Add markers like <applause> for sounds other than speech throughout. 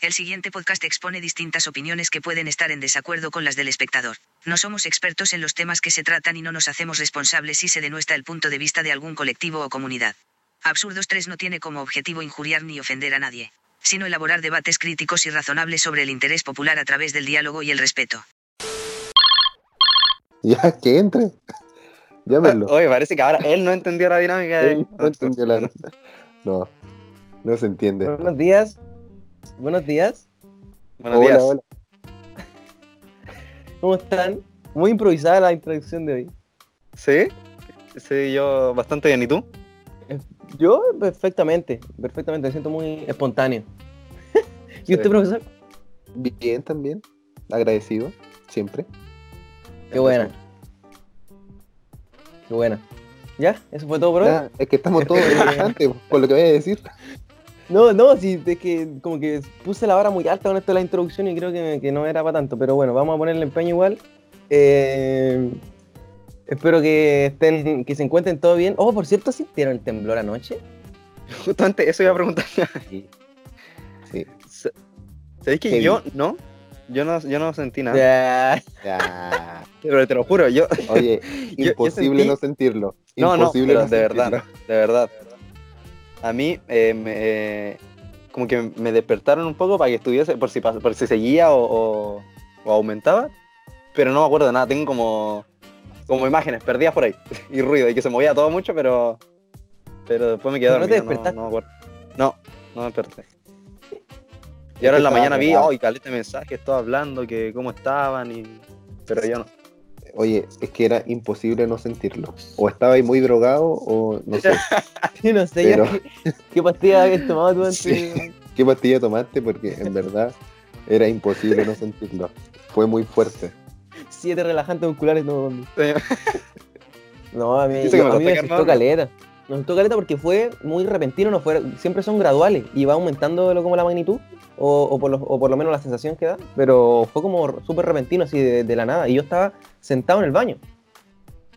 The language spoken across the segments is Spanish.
El siguiente podcast expone distintas opiniones que pueden estar en desacuerdo con las del espectador. No somos expertos en los temas que se tratan y no nos hacemos responsables si se denuestra el punto de vista de algún colectivo o comunidad. Absurdos 3 no tiene como objetivo injuriar ni ofender a nadie, sino elaborar debates críticos y razonables sobre el interés popular a través del diálogo y el respeto. Ya, que entre. Llámenlo. Oye, parece que ahora él no entendió la dinámica de. <laughs> Él no entendió la- No, no se entiende. Buenos días. Buenos días. Buenos hola, días. hola. <laughs> ¿Cómo están? Muy improvisada la introducción de hoy. Sí, sí, yo bastante bien. ¿Y tú? Yo perfectamente, perfectamente, me siento muy espontáneo. <laughs> ¿Y usted, Sí. profesor? Bien también. Agradecido, siempre. Qué buena. Qué buena. ¿Ya? ¿Eso fue todo por hoy? Ya, es que estamos todos relajantes <laughs> por lo que voy a decir. No, no, sí, es que como que puse la vara muy alta con esto de la introducción y creo que, que no era para tanto, pero bueno, vamos a ponerle empeño igual. Eh, espero que estén, que se encuentren todo bien. Oh, por cierto, ¿sintieron el temblor anoche? <laughs> Justamente eso iba a preguntar. Sí. Sí. ¿Sabéis que yo no? Yo no, yo no sentí nada. Ya. Ya. Pero te lo juro, yo. Oye, <laughs> yo imposible sentí- no sentirlo. No, no, Imposible pero no de verdad, de verdad. A mí, eh, me, como que me despertaron un poco para que estuviese, por si, por si seguía o, o- o aumentaba, pero no me acuerdo de nada, tengo como, como imágenes perdidas por ahí, <laughs> y ruido, y que se movía todo mucho, pero, pero después me quedé ¿Pero no te dormido, no, despertaste? no me acuerdo. No, no me desperté. Y ahora en la mañana vi, pegado. oh, caleta de mensajes, todos hablando, que cómo estaban, y... pero yo no. Oye, es que era imposible no sentirlo. O estaba ahí muy drogado o no sé. <laughs> Yo no sé Pero- qué, qué pastilla habías tomado tú antes. Sí. ¿Qué pastilla tomaste? Porque en verdad era imposible no sentirlo. Fue muy fuerte. Siete relajantes musculares, no. No, a mí, me a mí me asustó quemando. Me asustó caleta porque fue muy repentino, no fue, siempre son graduales y va aumentando lo, como la magnitud o, o por lo, o por lo menos la sensación que da, pero fue como súper repentino así de, de la nada y yo estaba sentado en el baño.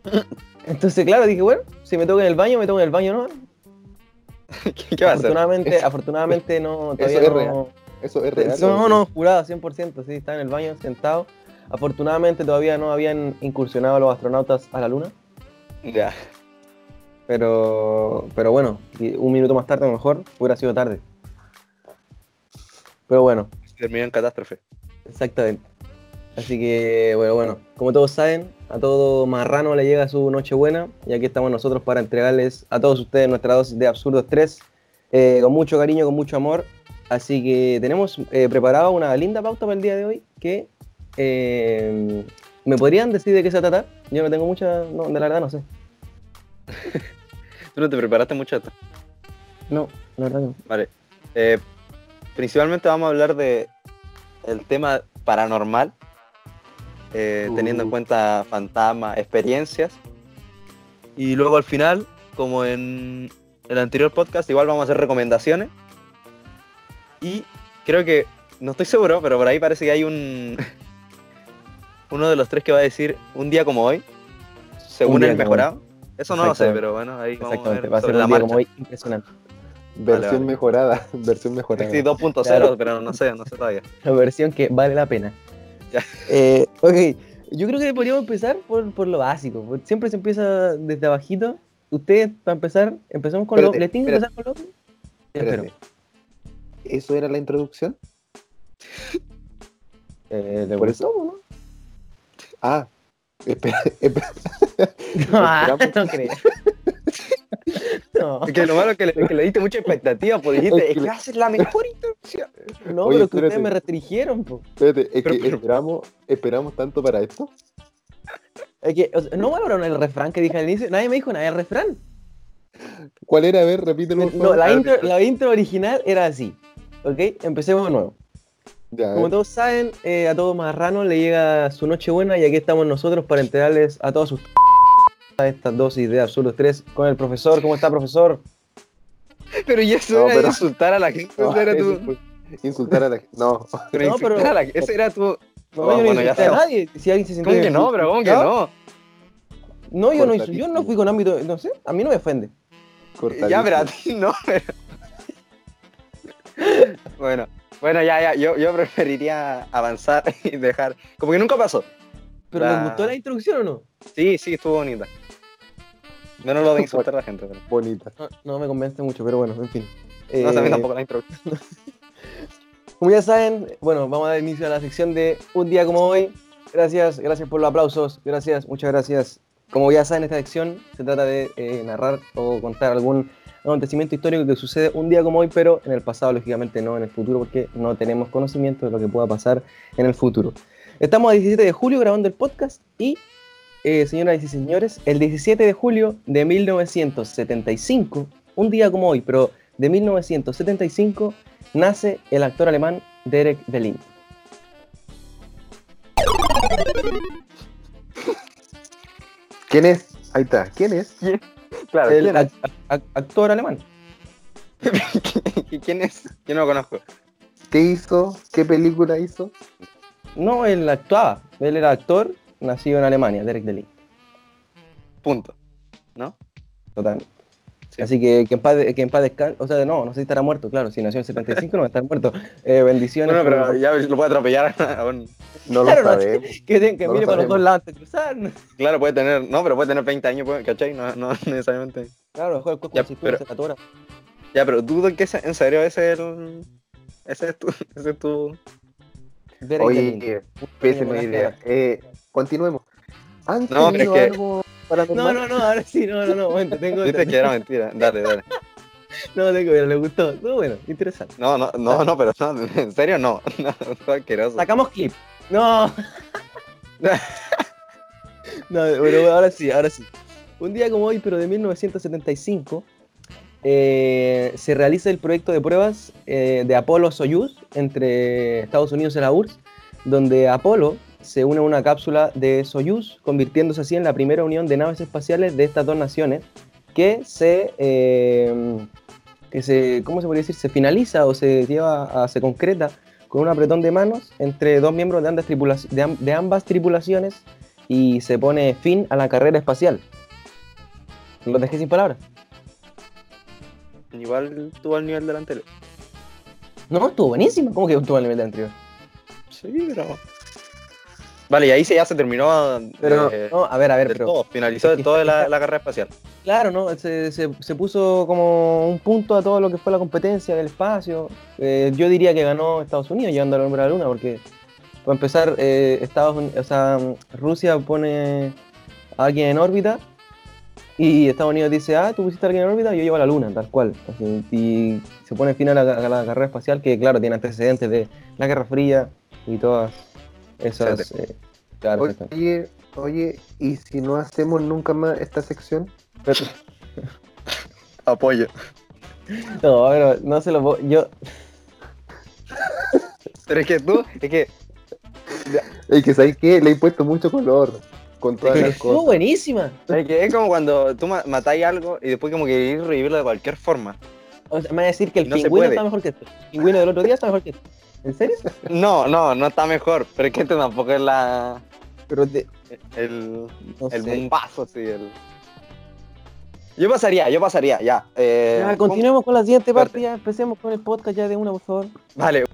<coughs> Entonces, claro, dije, bueno, si me toca en el baño, me toca en el baño, ¿no? <laughs> ¿Qué, qué va a hacer? Afortunadamente, Eso- afortunadamente no, eso todavía es no, real. Eso es real. no, no, jurado, 100%, sí, estaba en el baño sentado. Afortunadamente todavía no habían incursionado los astronautas a la luna. Ya. Pero, pero bueno, un minuto más tarde a lo mejor hubiera sido tarde. Pero bueno, Terminó en catástrofe. exactamente. Así que, bueno, bueno, como todos saben, a todo marrano le llega su Nochebuena y aquí estamos nosotros para entregarles a todos ustedes nuestra dosis de Absurdos 3 eh, con mucho cariño, con mucho amor. Así que tenemos eh, preparado una linda pauta para el día de hoy que eh, me podrían decir de qué se trata. Yo no tengo mucha, no, de la verdad no sé. <laughs> Tú no te preparaste mucho esto. No, la verdad no. Vale. Eh, principalmente vamos a hablar de el tema paranormal, eh, teniendo en Uh. cuenta fantasmas, experiencias. Y luego al final, como en el anterior podcast, igual vamos a hacer recomendaciones. Y creo que, no estoy seguro, pero por ahí parece que hay un... <laughs> Uno de los tres que va a decir un día como hoy, según el mejorado. Eso no lo sé, pero bueno, ahí vamos a ver va a ser un día como hoy impresionante. Versión vale. mejorada. <laughs> Versión mejorada. Sí, 2.0, Claro. pero no sé, no sé todavía. <laughs> La versión que vale la pena. Ya. Eh, ok, yo creo que podríamos empezar por, por lo básico. Siempre se empieza desde abajito. Ustedes, para empezar, empezamos con lo... ¿Les tiene que empezar con lo? Espérate. ¿Eso era la introducción? Eh, ¿le Por eso. no? Ah, espera, <laughs> espera. Ah, Esperamos. <laughs> no creo. <laughs> no, Es que lo malo es que le, que le diste mucha expectativa, pues dijiste, Es es que haces la mejor introducción. <laughs> no Oye, pero que ustedes me restringieron. po. Espérate, es Pero- que pero- esperamos, esperamos tanto para esto. Es que, o sea, no valoraron el refrán que dije al inicio. Nadie me dijo nada del refrán. ¿Cuál era? A ver, repítelo. por No, favor. la intro, la intro original era así. ¿Ok? Empecemos de nuevo. Ya, Como todos saben, eh, a todo marrano le llega su noche buena y aquí estamos nosotros para entregarles a todos sus estas dosis de Absurdos 3 con el profesor. ¿Cómo está, profesor? Pero y eso No, era pero- insultar a la gente, No, eso era eso tu... fue Insultar a la gente. No, <laughs> Pero No, pero- a la- Ese era tu... No, Oh, yo no bueno, ya insulté a nadie. Si alguien se sintió ¿Cómo que no, pero cómo que no? No, yo no, yo no fui con ámbito, no sé, a mí no me ofende. Ya, pero a ti no, <laughs> pero... Bueno, Bueno, ya, ya, yo, yo preferiría avanzar <laughs> y dejar. Como que nunca pasó. ¿Pero La- les gustó la introducción o no? Sí, sí, estuvo bonita. Menos lo de <laughs> insultar a la gente, pero. Bonita. No, no me convence mucho, pero bueno, en fin. No, a mí Eh, tampoco la introducción. <laughs> Como ya saben, bueno, vamos a dar inicio a la sección de Un día como hoy. Gracias, gracias por los aplausos, gracias, muchas gracias. Como ya saben, esta sección se trata de eh, narrar o contar algún acontecimiento histórico que sucede un día como hoy, pero en el pasado, lógicamente no en el futuro, porque no tenemos conocimiento de lo que pueda pasar en el futuro. Estamos a 17 de julio grabando el podcast y, eh, señoras y señores, el 17 de julio de 1975, un día como hoy, pero de 1975, nace el actor alemán Derek Belin. ¿Quién es? Ahí está. ¿Quién es? Claro, El ¿quién, ac- ac- actor alemán. <laughs> ¿quién es? Yo no lo conozco. ¿Qué hizo? ¿Qué película hizo? No, él actuaba. Él era actor, nacido en Alemania, Derek Belin. Punto. ¿No? Totalmente. Sí. Así que que en paz, de- que en paz descanse. O sea, no, no sé si estará muerto, claro. Si nació en 75 no va a estar muerto. Eh, bendiciones. Bueno, pero por- ya lo puede atropellar <laughs> a un- No Claro, lo no, sabemos. <laughs> que, que no lo mire para los dos lados de cruzar. Claro, puede tener. No, pero puede tener 20 años, ¿cachai? No, no <laughs> necesariamente. Claro, el cuerpo Ya, de pero- se atora. Ya, pero dudo que en serio ese es el. Ese es tu. Ese es tu. Oye, pésima idea. Eh, continuemos. ¿Han No, pero es tenido que- algo paranormal? No, no, no, ahora sí, no, no, no, momento, tengo Dices que era mentira. Dale, dale. <laughs> No, tengo, pero le gustó. No, bueno, interesante. No, no, no, no, pero no, en serio no. <laughs> No, asqueroso. Sacamos clip. No. <laughs> no, pero ahora sí, ahora sí. Un día como hoy, pero de 1975, eh, se realiza el proyecto de pruebas eh, de Apolo-Soyuz entre Estados Unidos y la URSS, donde Apolo se une a una cápsula de Soyuz, convirtiéndose así en la primera unión de naves espaciales de estas dos naciones, que se, eh, que se ¿cómo se podría decir? Se finaliza o se lleva a, se concreta con un apretón de manos entre dos miembros de ambas, de de ambas tripulaciones y se pone fin a la carrera espacial. Los dejé sin palabras. Igual tuvo al nivel del anterior. No, estuvo buenísima. ¿Cómo que estuvo al nivel de anterior? Sí, pero. Vale, y ahí se, ya se terminó. Pero, eh, no, a ver, a ver, pero. todo. Finalizó del todo la, la carrera espacial. Claro, ¿no? Se, se- se puso como un punto a todo lo que fue la competencia del espacio. Eh, yo diría que ganó Estados Unidos llevando al hombre a la luna, porque, para empezar, eh, Estados Uni- o sea, Rusia pone a alguien en órbita y Estados Unidos dice, ah, tú pusiste a alguien en órbita, yo llevo a la luna, tal cual. Así, y se pone fin a la, a la carrera espacial, que, claro, tiene antecedentes de la Guerra Fría y todas esas. eh, claro. Oye, oye, ¿y si no hacemos nunca más esta sección? <laughs> Apoyo. No, pero no se lo puedo. Yo. Pero es que tú, es que. <laughs> Es que, ¿sabes qué? Le he puesto mucho color con todas que las Estuvo cosas. buenísima. Es que es como cuando tú ma- matáis algo y después como que queréis revivirlo de cualquier forma. O sea, me va a decir que el No pingüino está mejor que esto. El pingüino del otro día está mejor que esto. ¿En serio? No, no, no está mejor. Pero es que este tampoco es la. Pero de, El, no el bombazo, sí. El... Yo pasaría, yo pasaría, ya. Eh, Ya, continuemos con la siguiente Parte. parte, ya empecemos con el podcast ya de una, por favor. Vale,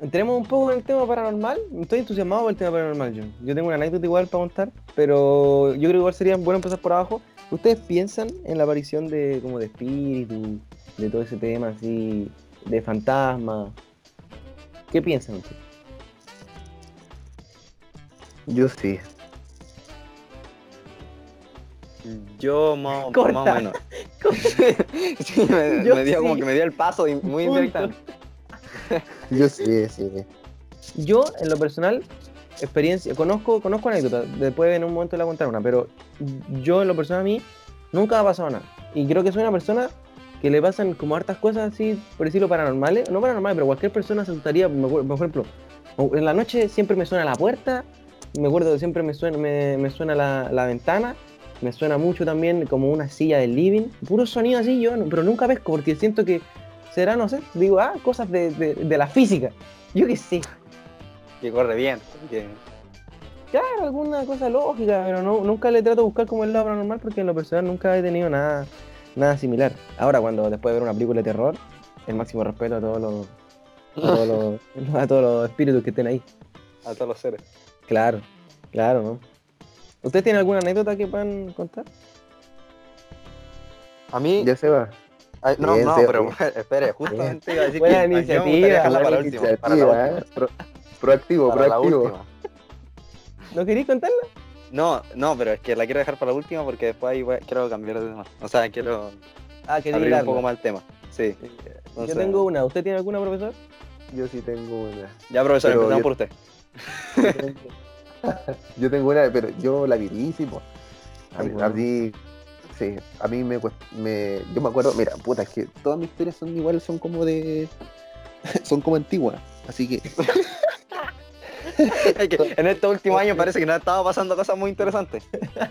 Entremos un poco en el tema paranormal. Estoy entusiasmado por el tema paranormal, yo. Yo tengo una anécdota igual para contar, pero yo creo que igual sería bueno empezar por abajo. ¿Ustedes piensan en la aparición de como de espíritus, de todo ese tema así, de fantasmas? ¿Qué piensan ustedes? Yo sí. yo más, o- Corta. más o menos. <laughs> <laughs> sí, me, Yo me dio como que me dio el paso y muy indirectamente. <laughs> Yo sí, sí. Yo, en lo personal, experiencia, conozco, conozco anécdotas, después en un momento le voy a contar una, pero yo en lo personal a mí nunca me ha pasado nada. Y creo que soy una persona que le pasan como hartas cosas así, por decirlo, paranormales, no paranormales, pero cualquier persona se asustaría, por ejemplo, en la noche siempre me suena la puerta, me acuerdo que siempre me suena, me, me suena la, la ventana, me suena mucho también como una silla del living, puro sonido así, yo, pero nunca pesco, porque siento que será, no sé, digo, ah, cosas de, de- de la física, yo qué sé. Que corre bien. que- Claro, alguna cosa lógica, pero no, nunca le trato de buscar como el lado paranormal porque en lo personal nunca he tenido nada, nada similar. Ahora, cuando después de ver una película de terror, el máximo respeto a todos los, a todos los, <laughs> a todos los espíritus que estén ahí. A todos los seres. Claro, claro, ¿no? ¿Ustedes tienen alguna anécdota que puedan contar? A mí. Ya se va. Ay, no, Bien, no, sí, pero <laughs> espere, justamente iba a decir Buena que iniciativa, dejarla para la buena última. Para la Iniciativa, última. ¿eh? Pro- proactivo, para la proactivo. última. ¿No queréis contarla? No, no, pero es que la quiero dejar para la última porque después ahí voy- quiero cambiar de tema. O sea, quiero Ah, que abrir un poco más el tema. Sí. Yo Entonces- tengo una. ¿Usted tiene alguna, profesor? Yo sí tengo una. Ya, profesor, Pero empezamos yo- por usted. <laughs> Yo tengo una, pero yo la viví, sí, po. A mí, a mí- sí, a mí me, me. Yo me acuerdo, mira, puta, es que todas mis historias son iguales, son como de. <laughs> son como antiguas. Así que. <laughs> En este último año parece que nos estaba pasando cosas muy interesantes.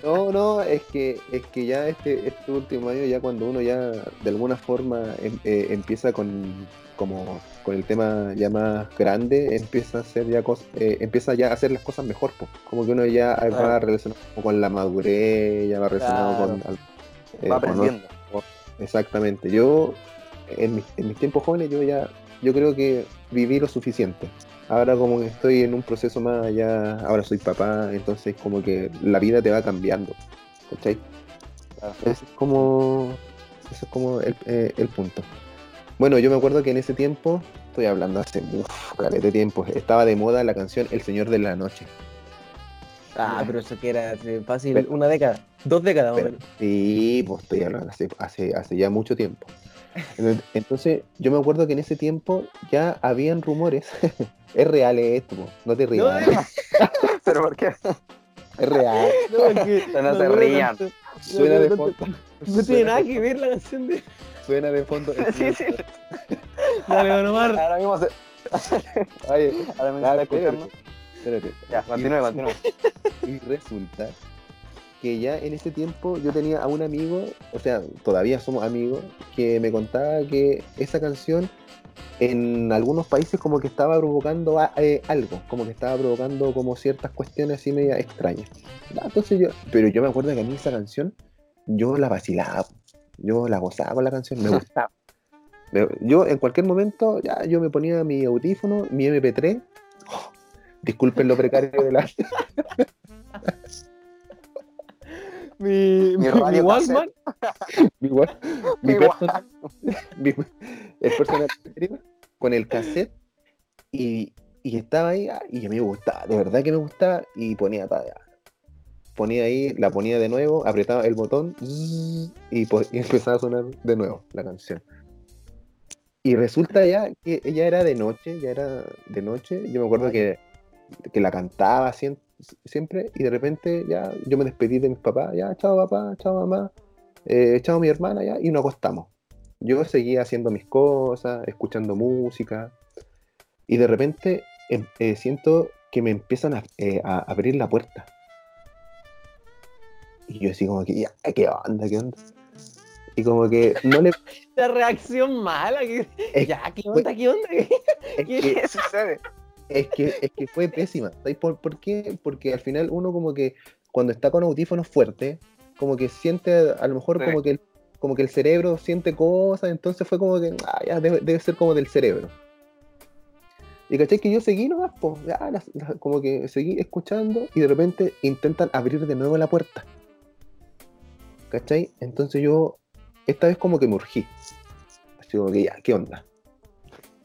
No, no, es que, es que ya este, este último año, ya cuando uno ya de alguna forma em- eh, empieza con como con el tema ya más grande, empieza a hacer ya cosas, empieza ya a hacer las cosas mejor, po. como que uno ya va Claro. relacionado como con la madurez, ya va relacionado Claro. con, al- eh, Va con aprendiendo. Exactamente. Yo, en, mis- en mis tiempos jóvenes, yo ya, yo creo que viví lo suficiente. Ahora como que estoy en un proceso más allá, ahora soy papá, entonces como que la vida te va cambiando. ¿Cachai? Ese es como, ese es como el, eh, el punto. Bueno, yo me acuerdo que en ese tiempo, estoy hablando hace de tiempo, estaba de moda la canción El Señor de la Noche. Ah, pero eso que era fácil Pero- una década. Dos décadas, más o Pero- menos. Sí, pues estoy hablando hace, hace, hace ya mucho tiempo. Ent- Entonces, yo me acuerdo que en ese tiempo ya habían rumores. <laughs> es real esto, po, no te rías. No, <laughs> ¿Pero por qué? es real. No, es que <laughs> No se rían. tanto- Suena no, de no, fondo. No tiene nada que ver la canción de. Suena de fondo. Sí, sí. Dale, Don Omar. Ahora mismo se... Ahora me ah, está escuchando. espérate. Ya, continúe, continúe. Y resulta que ya en ese tiempo yo tenía a un amigo, o sea, todavía somos amigos, que me contaba que esa canción en algunos países como que estaba provocando a- eh, algo, como que estaba provocando como ciertas cuestiones así media extrañas. Ya, entonces yo, pero yo me acuerdo que a mí esa canción, yo la vacilaba, yo la gozaba con la canción, me gustaba. <laughs> Yo en cualquier momento, ya yo me ponía mi audífono, mi MP3, disculpen lo precario de la... <laughs> Mi, mi, mi Walkman. <laughs> Mi <laughs> Igual. persona- <laughs> mi- el personal con el cassette y, y estaba ahí ah, y a mí me gustaba, de verdad que me gustaba y ponía ponía ahí, la ponía de nuevo, apretaba el botón y, y empezaba a sonar de nuevo la canción. Y resulta ya que ella era de noche, ya era de noche, yo me acuerdo que, que la cantaba sien- siempre y de repente ya yo me despedí de mis papás, ya chao papá, chao mamá, eh, chao mi hermana ya y nos acostamos. Yo seguía haciendo mis cosas, escuchando música y de repente em- eh, siento que me empiezan a, eh, a abrir la puerta. Y yo así como que, ya, ¿qué onda? ¿Qué onda? Y como que no le... <laughs> La reacción mala. Que... Es, Ya, ¿qué onda? ¿Qué onda? es <laughs> ¿Qué ¿Qué sucede? Es que, es que fue pésima. ¿Sabes por, por qué? Porque al final uno como que cuando está con audífonos fuertes, como que siente, a lo mejor Sí. como que el, como que el cerebro siente cosas, entonces fue como que, ah, ya debe, debe ser como del cerebro. Y caché que yo seguí nomás, pues, ya, las- las- como que seguí escuchando y de repente intentan abrir de nuevo la puerta. ¿Cachai? Entonces yo, esta vez como que me urgí. Así como que ya, ¿qué onda?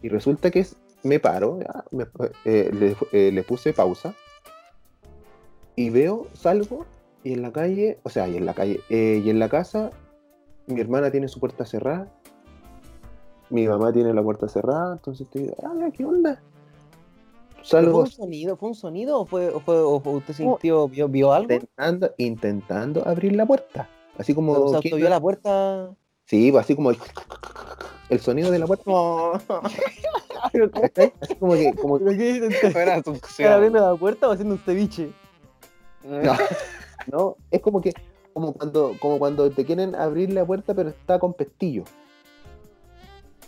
Y resulta que es, me paro, ya, me- eh, le, eh, le puse pausa y veo, salgo y en la calle, o sea, y en la calle, eh, y en la casa, mi hermana tiene su puerta cerrada, mi mamá tiene la puerta cerrada, entonces estoy, ah, ¿qué onda? ¿Pero Salgo ¿Fue un sonido? ¿Fue un sonido o fue, o fue, o usted sintió, vio, vio algo? intentando, intentando abrir la puerta, así como... O sea, ¿quién- usted vio la puerta. Sí, pues así como el, sonido de la puerta, No. <laughs> Como que, como, ¿Estaba <laughs> succión. abriendo la puerta o haciendo un ceviche? No, <laughs> no, es como que como cuando como cuando te quieren abrir la puerta pero está con pestillo.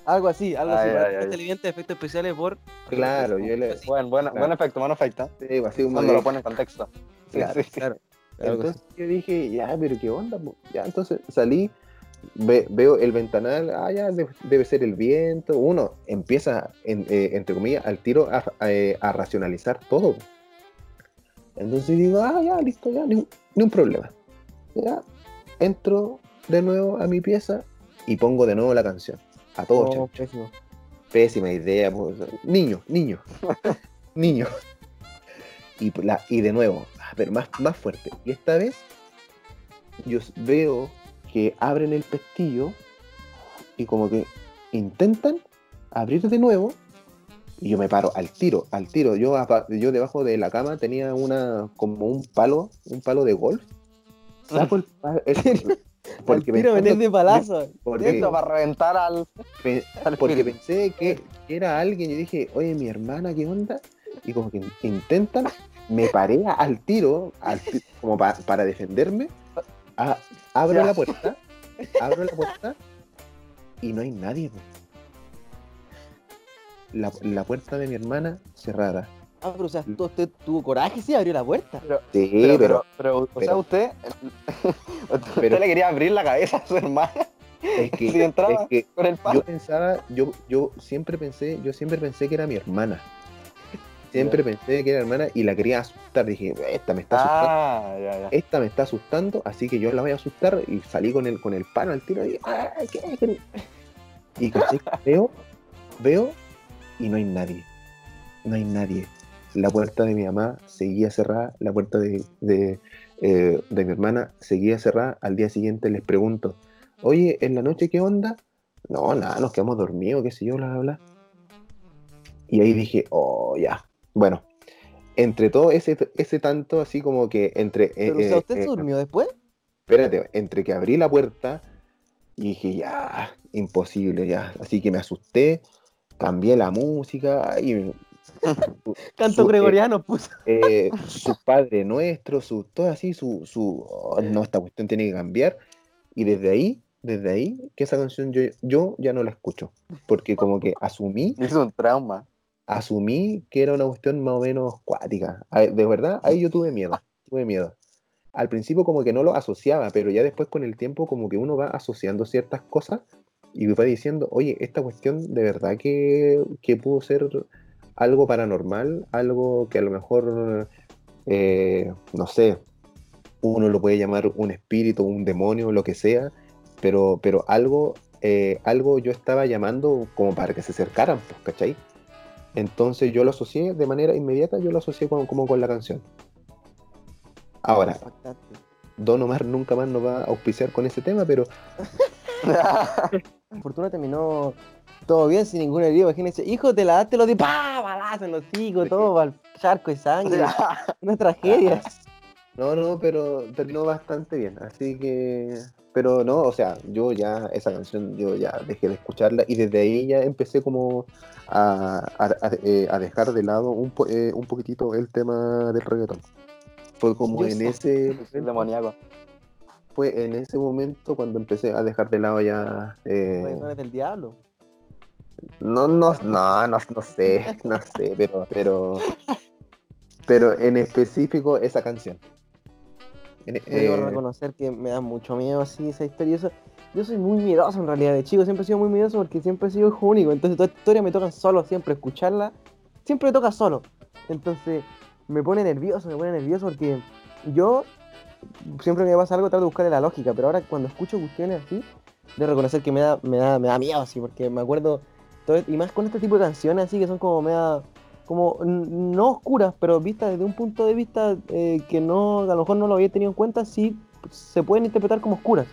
Algo así, algo Ay, así. ay, este efectos especiales por. Claro, yo le Así. Buen, buen, buen efecto, buen efecto. sí, así Cuando que- lo pone en contexto. Sí, Claro, sí, sí. Claro. entonces yo dije, ya, pero qué onda, po? ya, entonces salí ve- veo el ventanal, ah, ya debe, debe ser el viento. Uno empieza, en- eh, entre comillas, al tiro a, a, eh, a racionalizar todo. Entonces digo, ah, ya, listo, ya, ni, un- ni un problema. Ya, entro de nuevo a mi pieza y pongo de nuevo la canción. A todo No, chancho. pésimo. Pésima idea. pues, Niño, niño. <laughs> niño. Y, la, y de nuevo, a ver, más, más fuerte. Y esta vez yo veo que abren el pestillo y como que intentan abrir de nuevo y yo me paro al tiro, al tiro. Yo, yo debajo de la cama tenía una como un palo, un palo de golf. Saco el palo. <laughs> porque tiro pensando- de palazo. porque- para reventar al. Al porque pensé que, que era alguien y dije, oye, mi hermana, ¿qué onda? Y como que intentan, me paré al tiro, al como pa- para defenderme, a- abro Ya. la puerta, abro la puerta y no hay nadie. pues. La, la puerta de mi hermana cerrada. Ah, pero o sea, tú- usted tuvo coraje, sí, abrió la puerta. Sí, Pero, pero, pero, pero, o sea, usted. <laughs> usted Pero- le quería abrir la cabeza a su hermana es que, <laughs> si entraba. es que con el palo. yo pensaba, yo, yo siempre pensé, yo siempre pensé que era mi hermana. Siempre pensé que era hermana y la quería asustar. Dije, esta me está asustando. Ah, esta me está asustando, así que yo la voy a asustar y salí con el, con el palo al tiro y, "Ay, ¿qué? ¿Qué?". y caché, <laughs> veo, veo y no hay nadie, no hay nadie. La puerta de mi mamá seguía cerrada, la puerta de, de, eh, de mi hermana seguía cerrada. Al día siguiente les pregunto, oye, ¿en la noche qué onda? No, nada, nos quedamos dormidos, qué sé yo, bla, bla, bla. Y ahí dije, oh, ya. Bueno, entre todo ese, ese tanto así como que entre... eh, Pero, o sea, eh, ¿usted se eh, durmió después? espérate, entre que abrí la puerta y dije, ya, imposible, ya. Así que me asusté, cambié la música y <laughs> Canto su- gregoriano puso. eh, <laughs> su padre nuestro, su, todo así, su, su, oh, no, esta cuestión tiene que cambiar. Y desde ahí, desde ahí, que esa canción yo, yo ya no la escucho. Porque como que asumí, Hizo un trauma. Asumí que era una cuestión más o menos cuática. De verdad, ahí yo tuve miedo, tuve miedo. Al principio como que no lo asociaba, pero ya después con el tiempo como que uno va asociando ciertas cosas y va diciendo, oye, esta cuestión de verdad que, que pudo ser algo paranormal, algo que a lo mejor, eh, no sé, uno lo puede llamar un espíritu, un demonio, lo que sea, pero, pero algo, eh, algo yo estaba llamando como para que se acercaran, pues, ¿cachai? Entonces yo lo asocié de manera inmediata, yo lo asocié con- como con la canción. Ahora. Don Omar nunca más nos va a auspiciar con ese tema, pero Por <laughs> fortuna terminó todo bien, sin ningún herido. Imagínense, hijo, te la daste lo de pa, balazo en los hocicos, todo al charco de sangre. <laughs> Una tragedia. No, no, pero terminó bastante bien. Así que, pero no, o sea, yo ya esa canción yo ya dejé de escucharla y desde ahí ya empecé como a, a- a- eh, a dejar de lado un, po- eh, un poquitito el tema del reggaetón. Fue como Yo en sé. ese <laughs> momento, demoníaco. fue en ese momento cuando empecé a dejar de lado ya eh, Reggaetones del diablo. No, no, no, no, no sé, no sé, pero, pero, pero en específico esa canción. En- Debo eh, reconocer que me da mucho miedo así esa historia. Yo soy muy miedoso en realidad, de chico siempre he sido muy miedoso porque siempre he sido hijo único. Entonces toda esta historia me toca solo siempre, escucharla, siempre me toca solo. Entonces me pone nervioso, me pone nervioso porque yo siempre que me pasa algo trato de buscarle la lógica, pero ahora cuando escucho cuestiones así, de reconocer que me da, me da, me da miedo así, porque me acuerdo, todo- y más con este tipo de canciones así que son como me da como no oscuras, pero vistas desde un punto de vista eh, que no, a lo mejor no lo había tenido en cuenta, sí se pueden interpretar como oscuras.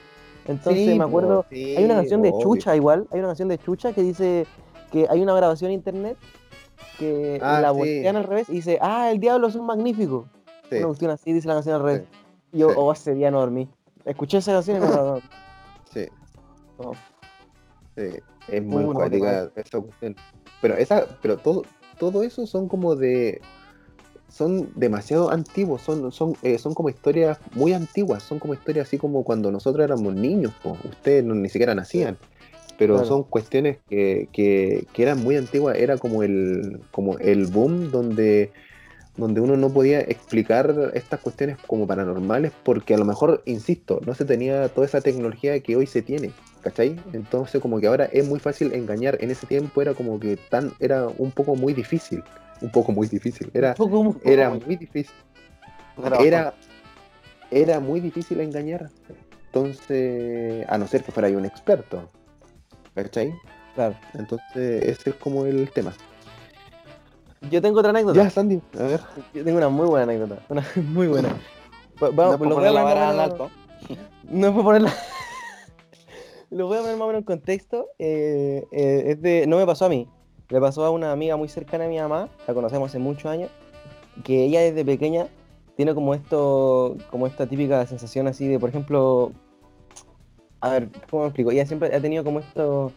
Entonces sí, me acuerdo, sí, hay una canción de obvio. Chucha igual, hay una canción de Chucha que dice que hay una grabación en internet que Ah, la sí. voltean al revés y dice, ah, el diablo es un magnífico. Una cuestión así, dice la canción al revés. Yo, oh, ese día no dormí. Escuché esa canción y no dormí. sí, Oh. sí, es muy no, cuática esa cuestión. Pero esa, pero todo, todo eso son como de son demasiado antiguos, son, son, eh, son como historias muy antiguas, son como historias así como cuando nosotros éramos niños, po. ustedes no, ni siquiera nacían, pero Claro. son cuestiones que, que, que eran muy antiguas, era como el, como el boom donde donde uno no podía explicar estas cuestiones como paranormales porque a lo mejor, insisto, no se tenía toda esa tecnología que hoy se tiene, ¿cachai? Entonces como que ahora es muy fácil engañar, en ese tiempo era como que tan, era un poco muy difícil, un poco muy difícil, era, era muy difícil, era, era muy difícil engañar, entonces, a no ser que fuera un experto, ¿cachai? Claro. Entonces, ese es como el tema. Yo tengo otra anécdota. Ya, Sandy, a ver. Yo tengo una muy buena anécdota. Una <laughs> muy buena. Va- No Vamos, <laughs> es por lo voy poner a Lo voy a poner más o menos en contexto. eh, eh, es de, no me pasó a mí. Le pasó a una amiga muy cercana a mi mamá. La conocemos hace muchos años. Que ella desde pequeña tiene como esto, como esta típica sensación así de, por ejemplo, a ver, ¿cómo me explico? Ella siempre ha tenido como esto,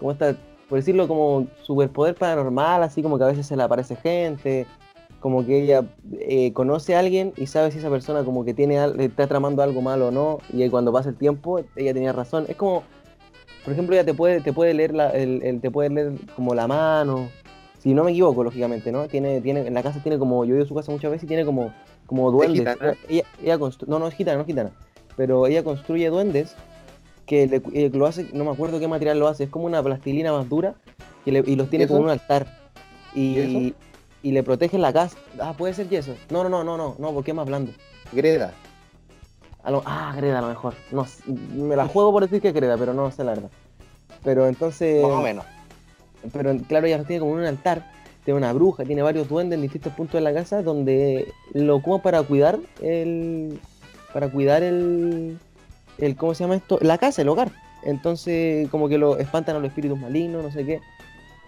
como esta, por decirlo, como superpoder paranormal, así como que a veces se le aparece gente, como que ella eh, conoce a alguien y sabe si esa persona como que tiene está tramando algo malo o no, y cuando pasa el tiempo, ella tenía razón. Es como, por ejemplo, ella te puede, te puede leer la, el, el- te puede leer como la mano, si no me equivoco, lógicamente, ¿no? Tiene, tiene, en la casa tiene como, yo he ido a su casa muchas veces y tiene como, como duendes. Ella, ella no, no es gitana, no es gitana, pero ella construye duendes que le- eh, lo hace, no me acuerdo qué material lo hace, es como una plastilina más dura que le- y los tiene como un altar. Y, ¿Yeso? Y le protege la casa. Ah, puede ser yeso. No, no, no, no, no, no, porque es más blando. Greda. A lo- ah, Greda a lo mejor. No, me la juego por decir que es Greda, pero no sé la verdad. Pero entonces. Más o menos. Pero claro, ella tiene como un altar, tiene una bruja, tiene varios duendes en distintos puntos de la casa donde lo ocupa para cuidar el. para cuidar el. el ¿cómo se llama esto? La casa, el hogar. Entonces, como que lo espantan a los espíritus malignos, no sé qué.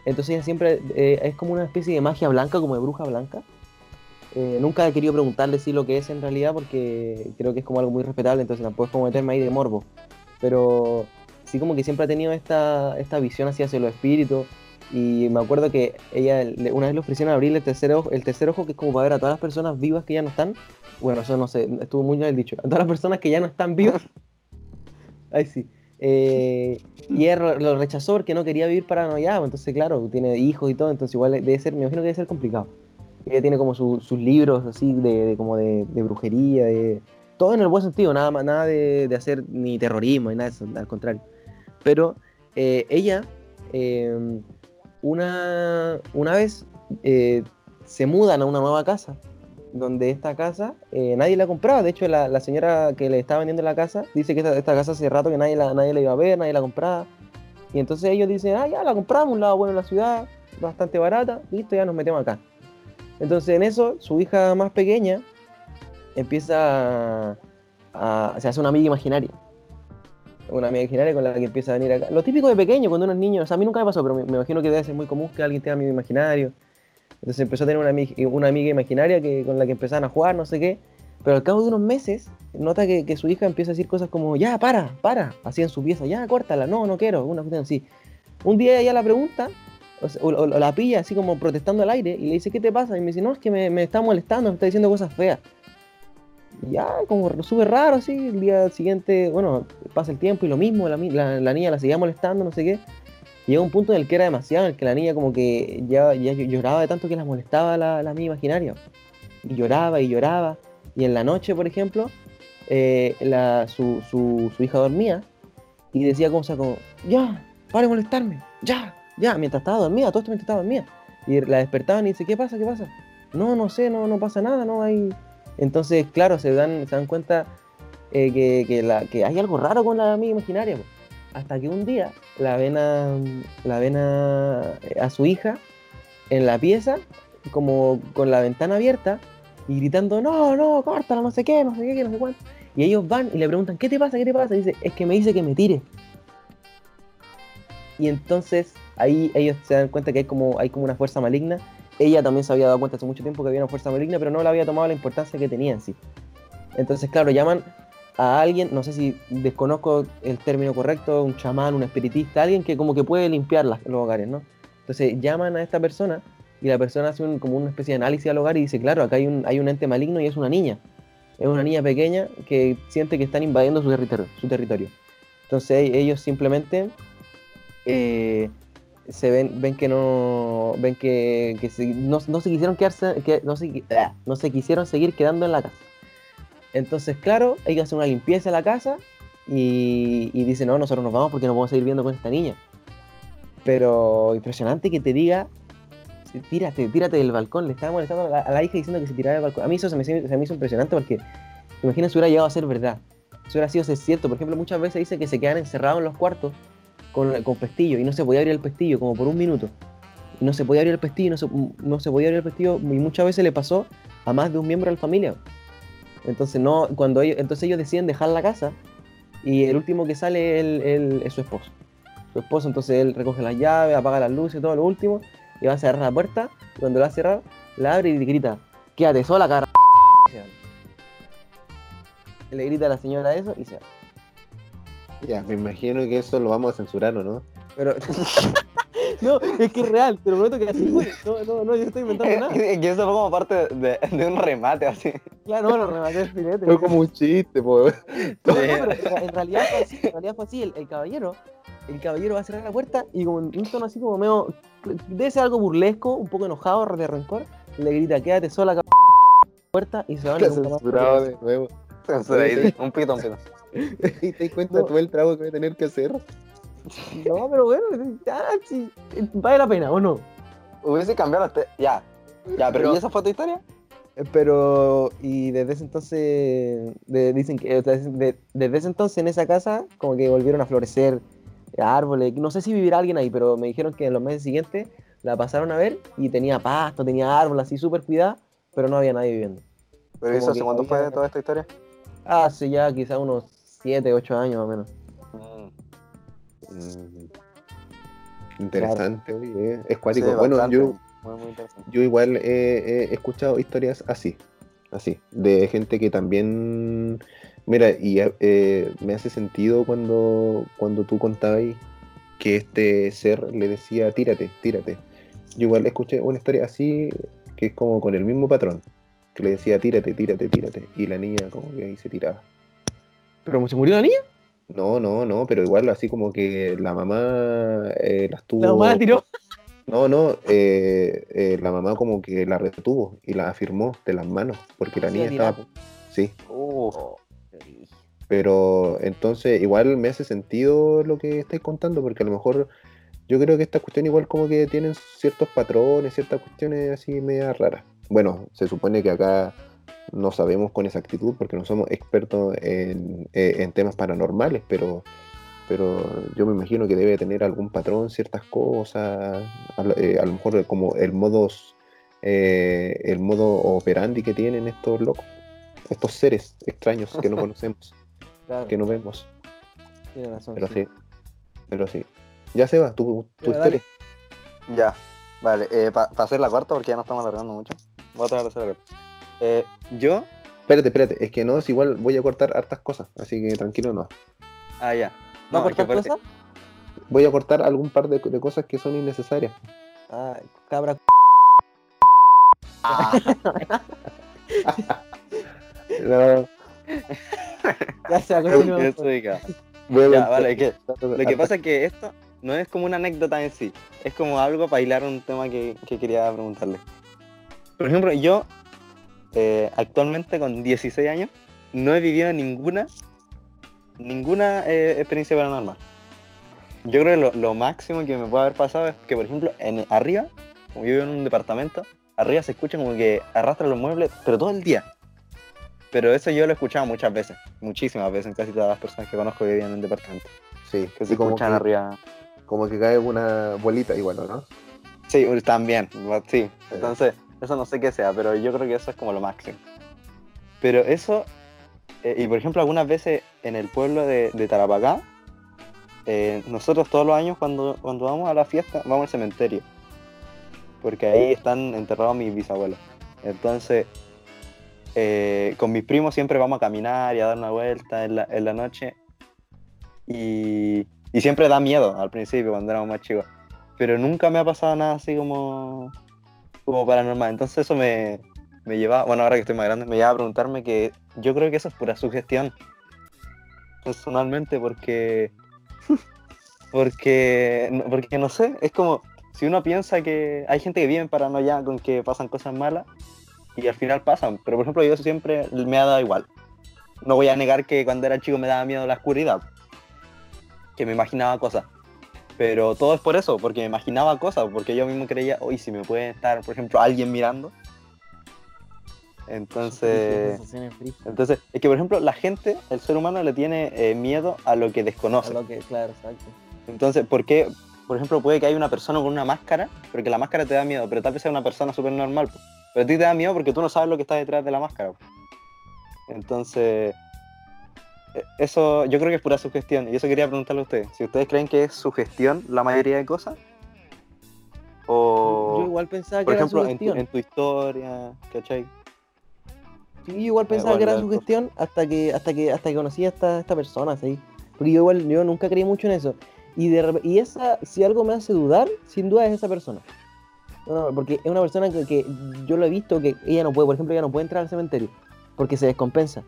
Entonces ella siempre eh, es como una especie de magia blanca, como de bruja blanca. Eh, nunca he querido preguntarle si lo que es en realidad, porque creo que es como algo muy respetable, entonces tampoco es como meterme ahí de morbo. Pero sí como que siempre ha tenido esta, esta visión así hacia los espíritus. Y me acuerdo que ella una vez le ofrecieron abrirle el tercer ojo, el tercer ojo que es como para ver a todas las personas vivas que ya no están. Bueno, eso no sé, estuvo muy bien dicho. A todas las personas que ya no están vivas. <laughs> Ay, sí. Eh, y ella lo- rechazó porque no quería vivir paranoiado. Entonces, claro, tiene hijos y todo, entonces igual debe ser, me imagino que debe ser complicado. Ella tiene como su- sus libros así de, de como de, de brujería, de todo en el buen sentido, nada más, nada de, de hacer ni terrorismo ni nada de eso, al contrario. Pero eh, ella, eh, una, una vez eh, se mudan a una nueva casa, donde esta casa eh, nadie la compraba. De hecho, la, la señora que le estaba vendiendo la casa dice que esta, casa hace rato que nadie la, nadie la iba a ver, nadie la compraba. Y entonces ellos dicen, ah, ya la compramos, un lado bueno de la ciudad, bastante barata, listo, ya nos metemos acá. Entonces en eso, su hija más pequeña empieza a, se hace una amiga imaginaria. Una amiga imaginaria con la que empieza a venir acá. Lo típico de pequeño, cuando uno es niño, a mí nunca me pasó, pero me, me imagino que debe ser muy común que alguien tenga amigo imaginario. Entonces empezó a tener una, ami- una amiga imaginaria que, con la que empezaban a jugar, no sé qué. Pero al cabo de unos meses, nota que, su hija empieza a decir cosas como, ya, para, para, así en su pieza, ya, córtala, no, no quiero, una cuestión así. Un día ella la pregunta, o, la pilla así como protestando al aire, y le dice, ¿qué te pasa? Y me dice, no, es que me, me está molestando, me está diciendo cosas feas. Ya, como súper raro, así, el día siguiente, bueno, pasa el tiempo y lo mismo, la, mi- la- la niña la seguía molestando, no sé qué. Llega un punto en el que era demasiado, en el que la niña como que ya, ya lloraba de tanto que la molestaba la, la imaginaria. Y lloraba y lloraba. Y en la noche, por ejemplo, eh, su, su, hija dormía y decía cosas como, ya, para de molestarme, ya, ya, mientras estaba dormida, todo esto mientras estaba dormida. Y la despertaban y dice, ¿qué pasa? ¿Qué pasa? No, no sé, no, no pasa nada, no hay... Entonces, claro, se dan, se dan cuenta eh, que, que la, que hay algo raro con la amiga imaginaria. Hasta que un día la ven a, la ven a, su hija en la pieza, como con la ventana abierta, y gritando, no, no, córtala, no sé qué, no sé qué, no sé cuánto. Y ellos van y le preguntan, ¿qué te pasa? ¿Qué te pasa? Y dice, es que me dice que me tire. Y entonces ahí ellos se dan cuenta que hay como, hay como una fuerza maligna. Ella también se había dado cuenta hace mucho tiempo que había una fuerza maligna, pero no le había tomado la importancia que tenía en sí. Entonces, claro, llaman a alguien, no sé si desconozco el término correcto, un chamán, un espiritista, alguien que como que puede limpiar las- los hogares, ¿no? Entonces llaman a esta persona y la persona hace un- como una especie de análisis al hogar y dice, claro, acá hay un, hay un ente maligno y es una niña. Es una niña pequeña que siente que están invadiendo su territorio. Su territorio. Entonces e- ellos simplemente eh, se ven, ven que no, ven que, que se- no, no se quisieron quedarse, que no se, ah, no se quisieron seguir quedando en la casa. Entonces, claro, hay que hacer una limpieza en la casa y, dicen, no, nosotros nos vamos porque no podemos seguir viviendo con esta niña. Pero impresionante que te diga, tírate, tírate del balcón. Le estaba molestando a la, hija diciendo que se tirara del balcón. A mí eso se me, se me hizo impresionante porque, imagina si hubiera llegado a ser verdad. Si hubiera sido cierto. Por ejemplo, muchas veces dice que se quedan encerrados en los cuartos con, con pestillo y no se podía abrir el pestillo como por un minuto. Y no se podía abrir el pestillo, no se, no se podía abrir el pestillo y muchas veces le pasó a más de un miembro de la familia. Entonces no, cuando ellos, entonces ellos deciden dejar la casa y el último que sale el- es su esposo. Su esposo, entonces él recoge las llaves, apaga las luces, todo lo último, y va a cerrar la puerta, y cuando la va a cerrar, la abre y grita, quédate sola, cara. Le grita a la señora eso y se va. Ya, me imagino que eso lo vamos a censurar, ¿o no? Pero. <laughs> <laughs> no, es que es real, te lo prometo que así fue. No, no, no, yo estoy inventando nada. <laughs> que eso fue como parte de, de un remate así. Claro, no, lo rematé el filete. Fue como un chiste, po. No, <laughs> no, pero en realidad fue así, en realidad fue así, el, el caballero, el caballero va a cerrar la puerta y con un tono así como medio, debe ser algo burlesco, un poco enojado, de rencor, le grita, quédate sola, cabrón", puerta y se va Lo censurado de nuevo. Ahí, un pito, un pito. ¿Y te das cuenta No. todo el trabajo que voy a tener que hacer? No, pero bueno, ya, sí, vale la pena, ¿o no? Hubiese cambiado este. Ya. Ya, pero, Pero- ¿y esa fue tu historia? Eh, Pero, y desde ese entonces, de- dicen que de- desde ese entonces en esa casa, como que volvieron a florecer árboles. No sé si vivirá alguien ahí, pero me dijeron que en los meses siguientes la pasaron a ver y tenía pasto, tenía árboles así súper cuidada, pero no había nadie viviendo. ¿Pero Como eso hace cuánto fue toda esta historia? Hace ya quizá unos 7, 8 años más o menos. Mm. Interesante, oye, eh. es cuático. Sí, bueno, yo, Muy, muy interesante. yo igual he, he escuchado historias así, así, de gente que también, mira, y eh, me hace sentido cuando, cuando tú contabas que este ser le decía, tírate, tírate. Yo igual escuché una historia así, que es como con el mismo patrón, que le decía, tírate, tírate, tírate, y la niña como que ahí se tiraba. ¿Pero se murió la niña? No, no, no, pero igual así como que la mamá eh, las tuvo. La mamá la tiró. No, no, eh, eh, la mamá como que la retuvo y la afirmó de las manos, porque la Sí, niña la estaba. Sí, Uf. pero entonces igual me hace sentido lo que estáis contando, porque a lo mejor yo creo que esta cuestión igual como que tienen ciertos patrones, ciertas cuestiones así medias raras. Bueno, se supone que acá no sabemos con exactitud porque no somos expertos en, eh, en temas paranormales, pero, pero yo me imagino que debe tener algún patrón, ciertas cosas, a, lo- eh, a lo mejor como el modos, eh, el modo operandi que tienen estos locos, estos seres extraños que no <laughs> conocemos, Claro, que no vemos. tiene razón. Pero sí. sí, pero sí. Ya se va, tu, tu Ya. Ya. Vale, eh, para hacer la cuarta, porque ya no estamos alargando mucho. Voy a tratar de hacer la cuarta. Eh, yo. Espérate, espérate, es que no, es igual voy a cortar hartas cosas, así que tranquilo no. Ah, ya. ¿Va a No, que cortar cosas? Voy a cortar algún par de, de cosas que son innecesarias. Ah, cabra. <laughs> No, <laughs> Ya se Ya, vale, que Lo que pasa es que esto no es como una anécdota en sí, es como algo para hilar un tema que, que quería preguntarle. Por ejemplo, yo eh, actualmente con 16 años no he vivido ninguna ninguna eh, experiencia paranormal. Yo creo que lo, lo máximo que me puede haber pasado es que, por ejemplo, en arriba, como yo vivo en un departamento, arriba se escucha como que arrastran los muebles, pero todo el día. Pero eso yo lo he escuchado muchas veces, muchísimas veces, en casi todas las personas que conozco que viven en un departamento. Sí, Que se escuchan que, arriba. como que cae una bolita igual, ¿o ¿no? Sí, también, sí. Entonces, eso no sé qué sea, pero yo creo que eso es como lo máximo. Pero eso, eh, y por ejemplo, algunas veces en el pueblo de, de Tarapacá, eh, nosotros todos los años cuando, cuando vamos a la fiesta, vamos al cementerio. Porque ahí están enterrados mis bisabuelos. Entonces, eh, con mis primos siempre vamos a caminar y a dar una vuelta en la, en la noche. Y, y siempre da miedo al principio, cuando éramos más chicos pero nunca me ha pasado nada así como, como paranormal. Entonces eso me, me lleva, bueno, ahora que estoy más grande, me lleva a preguntarme que yo creo que eso es pura sugestión. Personalmente, porque <laughs> Porque, porque no sé, es como si uno piensa que hay gente que vive en paranoia con que pasan cosas malas y al final pasan. Pero por ejemplo, yo siempre me ha dado igual. No voy a negar que cuando era chico me daba miedo la oscuridad, que me imaginaba cosas. Pero todo es por eso, porque me imaginaba cosas, porque yo mismo creía, uy, si me puede estar, por ejemplo, alguien mirando. Entonces, entonces, es que por ejemplo, la gente, el ser humano le tiene eh, miedo a lo que A desconoce. lo que, claro, exacto. Entonces, ¿por qué? Por ejemplo, puede que haya una persona con una máscara, porque la máscara te da miedo, pero tal vez sea una persona súper normal. Pero a ti te da miedo porque tú no sabes lo que está detrás de la máscara. Entonces, eso yo creo que es pura sugestión. Y eso quería preguntarle a ustedes. Si ustedes creen que es sugestión la mayoría de cosas. O, Yo igual pensaba que por era ejemplo, en tu, sugestión. en tu historia, ¿cachai? Sí, yo igual pensaba bueno, que era sugestión hasta que, hasta que, hasta que conocí a esta, esta persona, ¿sí? Porque yo igual, yo nunca creí mucho en eso. Y de y esa, si algo me hace dudar, sin duda es esa persona. No, no, porque es una persona que, que yo lo he visto que ella no puede, por ejemplo, ella no puede entrar al cementerio porque se descompensa.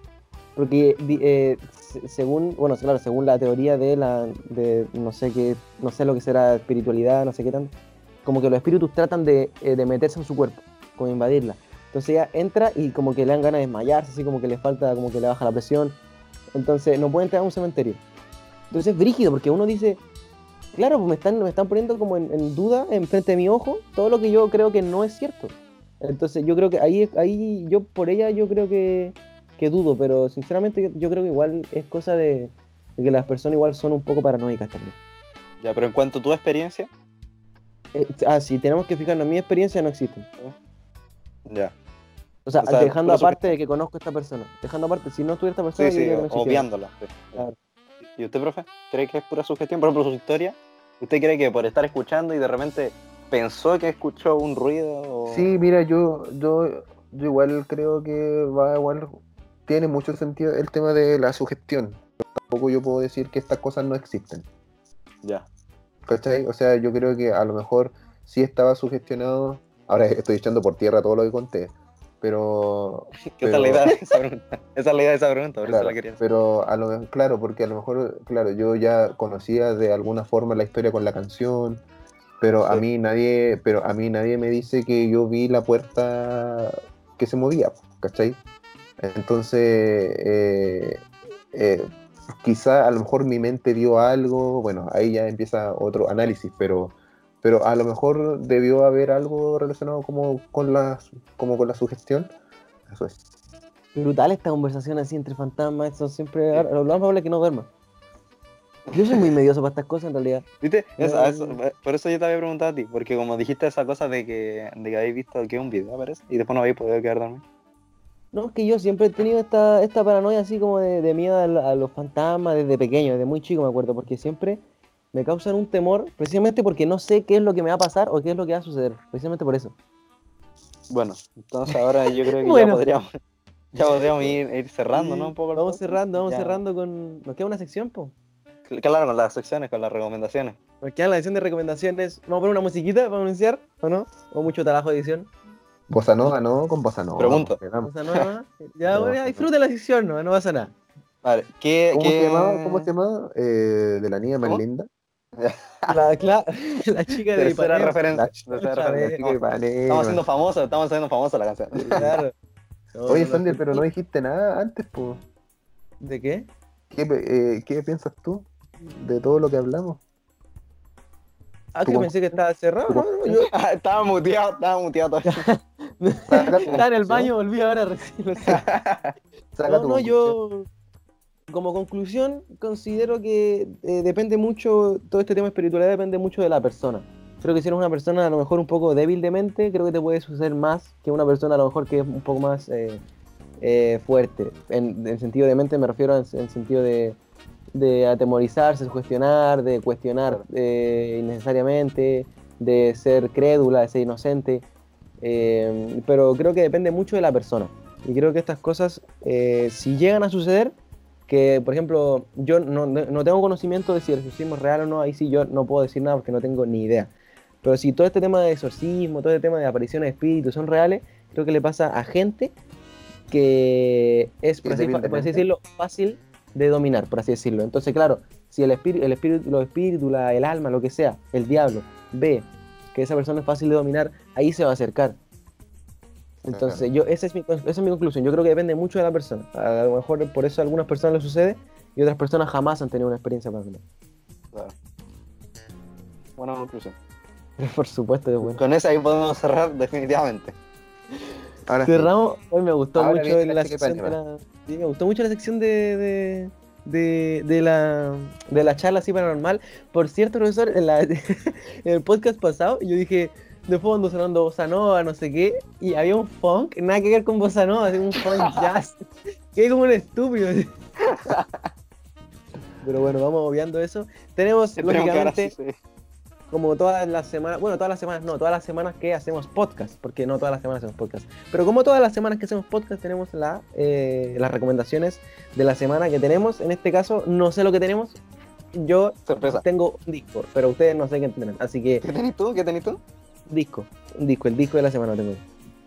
Porque eh, se- según, bueno, claro, según la teoría de la, de no sé qué, no sé lo que será espiritualidad, no sé qué tan, como que los espíritus tratan de, eh, de meterse en su cuerpo, como invadirla. Entonces ella entra y como que le dan ganas de desmayarse, así como que le falta, como que le baja la presión. Entonces no puede entrar a un cementerio. Entonces es brígido porque uno dice, claro, pues me están, me están poniendo como en, en duda, enfrente de mi ojo, todo lo que yo creo que no es cierto. Entonces yo creo que ahí, ahí yo por ella yo creo que, que dudo, pero sinceramente yo creo que igual es cosa de, de que las personas igual son un poco paranoicas también. Ya, pero en cuanto a tu experiencia, Eh, ah, sí, tenemos que fijarnos, mi experiencia no existen. ya. O sea, O sea, dejando aparte de que conozco a esta persona. Dejando aparte, si no estuviera esta persona, Sí, sí, no obviándola. sí. Claro. ¿Y usted, profe? ¿Cree que es pura sugestión? Por ejemplo, su historia. ¿Usted cree que por estar escuchando y de repente pensó que escuchó un ruido? O... Sí, mira, yo, yo, yo igual creo que va igual, tiene mucho sentido el tema de la sugestión. Tampoco yo puedo decir que estas cosas no existen. Ya. ¿Cachai? O sea, yo creo que a lo mejor sí estaba sugestionado. Ahora estoy echando por tierra todo lo que conté. Pero. <laughs> Que Esa es la idea de esa pregunta. Esa es la idea de esa pregunta, por claro, eso la quería pero a lo mejor, claro, porque a lo mejor, claro, yo ya conocía de alguna forma la historia con la canción. Pero a mí nadie, pero a mí nadie me dice que yo vi la puerta que se movía, ¿cachai? Entonces, eh, eh, quizá a lo mejor mi mente vio algo, bueno, ahí ya empieza otro análisis, pero, pero a lo mejor debió haber algo relacionado como con la, como con la sugestión. Eso es. Brutal esta conversación así entre fantasmas, eso siempre. Lo más probable es que no duerma. Yo soy muy medioso para estas cosas en realidad. ¿Viste? Eso- eso- por eso yo te había preguntado a ti, porque como dijiste esa cosa de que, de que habéis visto que un video, parece, y después no habéis podido quedar dormido. No, es que yo siempre he tenido esta, esta paranoia así como de, de miedo a, los fantasmas desde pequeño, desde muy chico me acuerdo, porque siempre me causan un temor, precisamente porque no sé qué es lo que me va a pasar o qué es lo que va a suceder, precisamente por eso. Bueno, entonces ahora yo creo que <laughs> Bueno. ya podríamos, ya <laughs> podríamos ir, ir cerrando, ¿no? Un poco el Vamos cerrando, vamos Ya. cerrando con... Nos queda una sección, po. Claro, con las secciones, con las recomendaciones. Nos queda la sección de recomendaciones. Vamos a poner una musiquita para anunciar, ¿o no? O mucho trabajo de edición. Bossa Nova, ¿no? Con Bossa Nova. Pregunto. porque vamos. O sea, no, no, ya, No, bueno, ya disfruta la sección, no, no pasa nada. Vale, ¿qué, ¿Cómo qué- se llamaba? ¿Cómo se llamaba? Eh, de la niña más ¿Cómo? linda. La, cla- <laughs> la chica de Ipanema. referencia. La- la Estamos, haciendo famosos, estamos haciendo famosa la canción. Claro. No, <laughs> Oye, no, Sander, pero no dijiste nada antes, pues. ¿De qué? ¿Qué, pe- eh, ¿Qué piensas tú de todo lo que hablamos? Ah, ¿Tu que pensé que estaba cerrado. no, yo <laughs> Ah, estaba muteado, estaba muteado todavía. <laughs> estaba en el baño, volví ahora recién. sé. Saca <laughs> No, no, yo como conclusión considero que eh, depende mucho, todo este tema de espiritualidad depende mucho de la persona. Creo que si eres una persona a lo mejor un poco débil de mente, creo que te puede suceder más que una persona a lo mejor que es un poco más eh, eh, fuerte. En, en sentido de mente me refiero en, en sentido de, de atemorizarse, sugestionar, de cuestionar innecesariamente, de ser crédula, de ser inocente. Eh, pero creo que depende mucho de la persona. Y creo que estas cosas, eh, si llegan a suceder, que por ejemplo, yo no, no- tengo conocimiento de si el exorcismo es real o no, ahí sí yo no puedo decir nada porque no tengo ni idea. Pero si todo este tema de exorcismo, todo este tema de apariciones de espíritus son reales, creo que le pasa a gente que es, por así, por así decirlo, fácil de dominar, por así decirlo. Entonces, claro, Si el espíritu, el espíritu, los espíritus, la- el alma, lo que sea, el diablo, ve que esa persona es fácil de dominar, ahí se va a acercar. Entonces, yo, esa es, mi, esa es mi conclusión. Yo creo que depende mucho de la persona. A lo mejor por eso a algunas personas les sucede y otras personas jamás han tenido una experiencia paranormal. Claro. Buena conclusión. Por supuesto que bueno. Con esa ahí podemos cerrar definitivamente. Ahora sí. Cerramos, hoy me gustó Ahora mucho la sección de paranormal. la, sí, me gustó mucho la sección de, de, de, de la, de la charla así paranormal. Por cierto, profesor, en, la- <laughs> en el podcast pasado yo dije de fondo sonando bossa nova, no sé qué, y había un funk, nada que ver con bossa nova, así un funk <laughs> jazz. Quedé como un estúpido. <laughs> Pero bueno, vamos obviando eso. Tenemos, Esperemos que ahora lógicamente, sí se- como todas las semanas, bueno, todas las semanas no, todas las semanas que hacemos podcast, porque no todas las semanas hacemos podcast, pero como todas las semanas que hacemos podcast tenemos la, eh, las recomendaciones de la semana que tenemos, en este caso no sé lo que tenemos, yo Sorpresa. tengo un disco, pero ustedes no sé qué tendrán, así que ¿Qué tenés tú? ¿Qué tenés tú? disco, un disco, el disco de la semana tengo.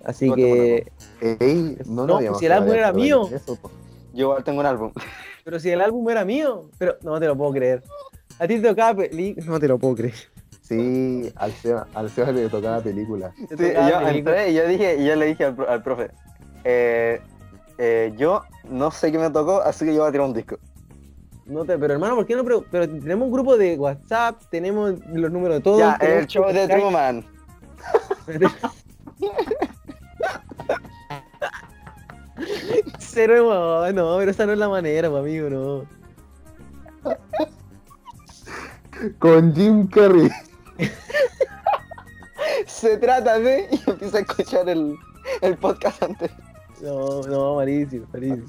Así que, Ey, no, No, habíamos si el álbum era mío. eso. Yo igual tengo un álbum. pero si el álbum era mío, pero no te lo puedo creer. A ti te tocaba no te lo puedo creer. Sí, al Seba, al Seba le tocaba película. Sí, tocaba yo película. entré y yo dije, yo le dije al, al profe, eh, eh, yo no sé qué me tocó, así que yo voy a tirar un disco. No te, pero hermano, ¿por qué no? Pero, pero tenemos un grupo de WhatsApp, tenemos los números de todos. ya, el show de. Truman. Cero no, pero esa no es la manera, amigo, no. Con Jim Carrey. Se trata de... Y empieza a escuchar el, el podcast antes. No, no, malísimo, malísimo.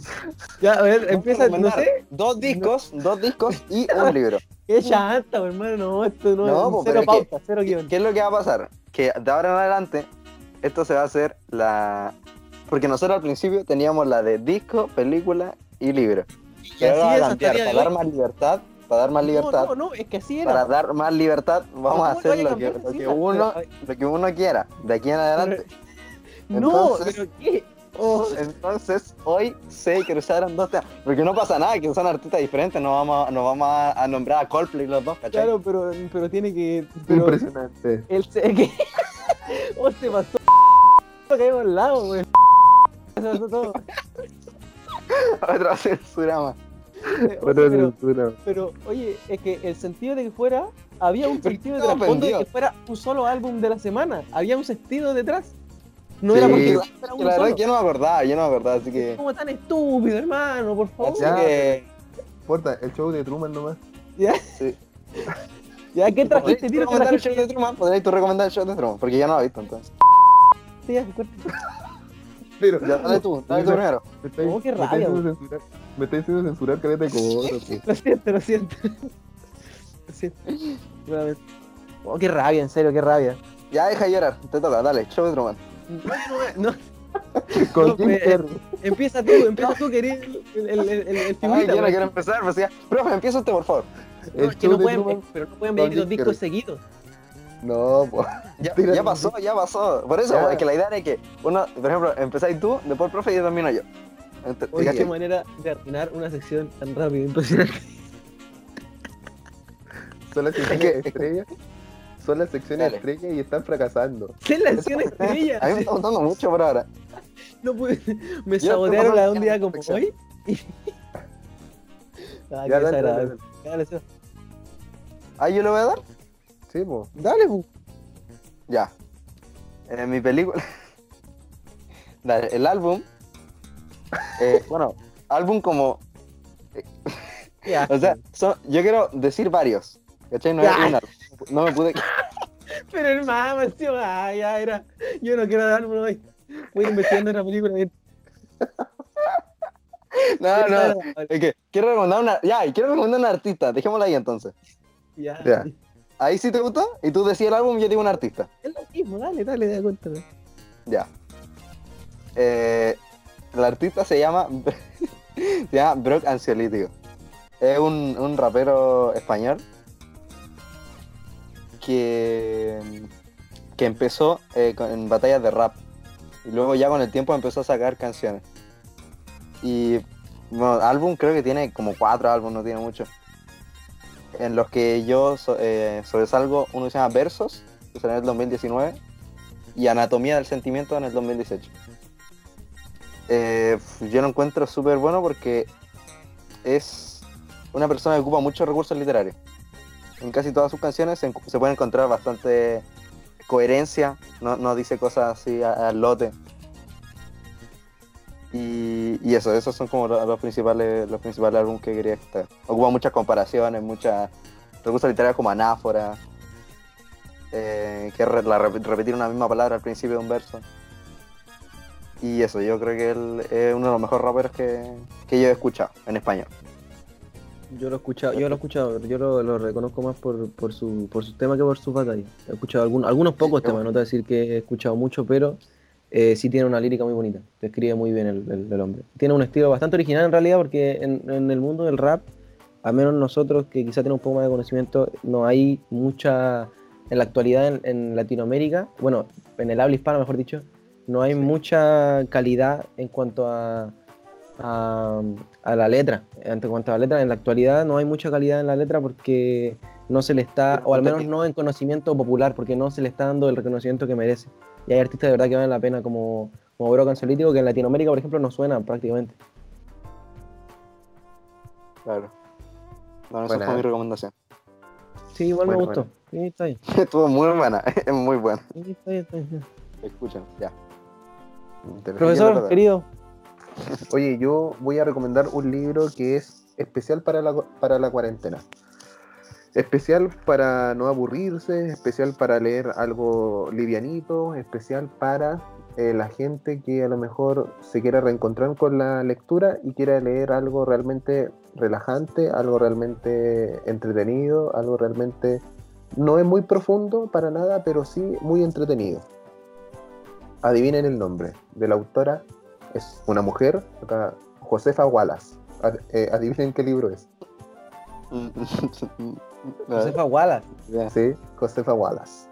Ya, a ver, empieza, no sé, Dos discos, dos discos y un <laughs> libro. qué chanta, hermano, no, esto no, No, es pues, cero es que- pauta, cero guion. ¿Qué es lo que va a pasar? Que de ahora en adelante, esto se va a hacer la... Porque nosotros al principio teníamos la de disco, película y libro. Y Pero ahora va a cambiar, para dar más libertad, para dar más libertad, No, no, no, es que así era. para dar más libertad, vamos ¿Cómo a hacer lo que, lo que uno, pero- lo que uno quiera, de aquí en adelante. <laughs> No, Entonces- pero qué. Oh, Entonces, hoy se cruzaron dos temas. Porque no pasa nada, que son artistas diferentes, no vamos, a- no vamos a, a nombrar a Coldplay los dos, ¿cachai? claro, pero, pero tiene que. Pero Impresionante. él se. <laughs> ¿qué? oh, se pasó. <laughs> Caímos al lado, güey. Se pasó todo. Otra censura más. <laughs> Oye, pero- censura. Pero, oye, es que el sentido de que fuera, había un <laughs> sentido de trasfondo de que fuera un solo álbum de la semana. Había un sentido detrás. No Sí. era porque Que era la verdad solo. es que yo no me acordaba, yo no me acordaba, así que. Como tan estúpido, hermano, por favor. Ya. que. El show de Truman nomás. Ya, Sí. <laughs> ya ¿qué ¿Podrías trajiste? el show de Truman? ¿Podrías tú recomendar el show de Truman? Porque ya no lo he visto entonces. Ya, corta. Pero, Ya, dale tú, dale tú primero. Me estáis- Oh, qué me estáis rabia, haciendo censurar- Me estáis haciendo censurar caleta de cosas, <laughs> po. Lo siento, lo siento. Lo siento. Oh, qué rabia, en serio, qué rabia. Ya deja de llorar, te toca, dale, show de Truman. No, no, <laughs> no, Con No, Jim pues, Carrey. empieza tú, empieza tú, querido. El, el, el, el, el Ay, yo no quiero empezar, pues ya. Profe, empieza usted, por favor. No, El es que show no de pueden, Truman. pero no pueden venir los discos seguidos. No, po. <laughs> Ya, ya pasó, ya pasó. Por eso, Ya. es que la idea es que uno, por ejemplo, empezáis tú, después el profe y yo termino yo. Ent- ¿te Oye, qué manera de arruinar una sección tan rápido, impresionante. <laughs> Son las secciones estrellas. Son las secciones Dale. estrellas y están fracasando. ¿Qué es la acción estrella? A mí me está gustando mucho por ahora. <laughs> No pude, me Yo sabotearon la un día como hoy. y- Ah, qué Ya, dale, dale, dale. ¿Ah, yo le voy a dar? Sí, po. Dale, pu. Ya. En mi película. <laughs> Dale, el álbum. eh, <laughs> bueno, álbum como. O sea, son- yo quiero decir varios. ¿Cachai? No una. No me pude. <laughs> Pero hermano, tío, ah, ya era. Yo no quiero darme hoy. Voy investigando la película. bien. No, no. Es que quiero recomendar una. Ya, quiero recomendar una artista. Dejémosla ahí entonces. Ya. Ya. Ahí sí te gustó. Y tú decías el álbum y yo digo un artista. Es lo mismo, dale, dale, da cuenta. Ya. Eh, el artista se llama. <laughs> se llama Brock Ansiolítico. Es un, un rapero español. Que. Que empezó eh, con- en batallas de rap. Y luego ya con el tiempo empezó a sacar canciones. Y. Bueno, álbum creo que tiene como cuatro álbumes, no tiene mucho. En los que yo eh, sobresalgo, uno se llama Versos, que salió en el 2019, y Anatomía del Sentimiento en el 2018. Eh, yo lo encuentro súper bueno porque es una persona que ocupa muchos recursos literarios. En casi todas sus canciones se, se puede encontrar bastante coherencia, no, no dice cosas así al lote. Y, y eso, esos son como lo- los principales, los principales álbumes que quería estar. Ocupa muchas comparaciones, muchas recursos literarios como anáfora, eh, que es la rep- repetir una misma palabra al principio de un verso. Y eso, yo creo que él es uno de los mejores raperos que, que yo he escuchado en español. Yo lo he escuchado, yo lo he escuchado, yo lo, lo reconozco más por, por su por sus temas que por sus batallas. He escuchado algún- algunos pocos Sí, temas, no te voy a decir que he escuchado mucho, pero eh, sí tiene una lírica muy bonita. Te escribe muy bien el, el- el hombre. Tiene un estilo bastante original en realidad, porque en, en el mundo del rap, al menos nosotros que quizá tenemos un poco más de conocimiento, no hay mucha, en la actualidad en, en Latinoamérica, bueno, en el habla hispana mejor dicho, no hay mucha calidad en cuanto a, a, a la letra. En cuanto a la letra, en la actualidad no hay mucha calidad en la letra porque no se le está, o al menos no en conocimiento popular, porque no se le está dando el reconocimiento que merece. Y hay artistas de verdad que valen la pena como, como Solítico, que en Latinoamérica, por ejemplo, no suena prácticamente. Claro. Bueno, esa Buena. fue mi recomendación. Sí, igual Bueno, me gustó. Sí, está bien. <laughs> Estuvo muy buena, <laughs> es muy buena. Sí, está bien, está bien. Escuchen, ya. Te- Profesor, querido, Oye, yo voy a recomendar un libro que es especial para la, para la cuarentena. Especial para no aburrirse, especial para leer algo livianito, especial para eh, la gente que a lo mejor se quiera reencontrar con la lectura y quiera leer algo realmente relajante, algo realmente entretenido, algo realmente no es muy profundo para nada, pero sí muy entretenido. Adivinen el nombre de la autora, es una mujer, Josefa Wallace. Eh, adivinen qué libro es. <laughs> Josefa Wallace. Ya. Sí, Josefa Wallace.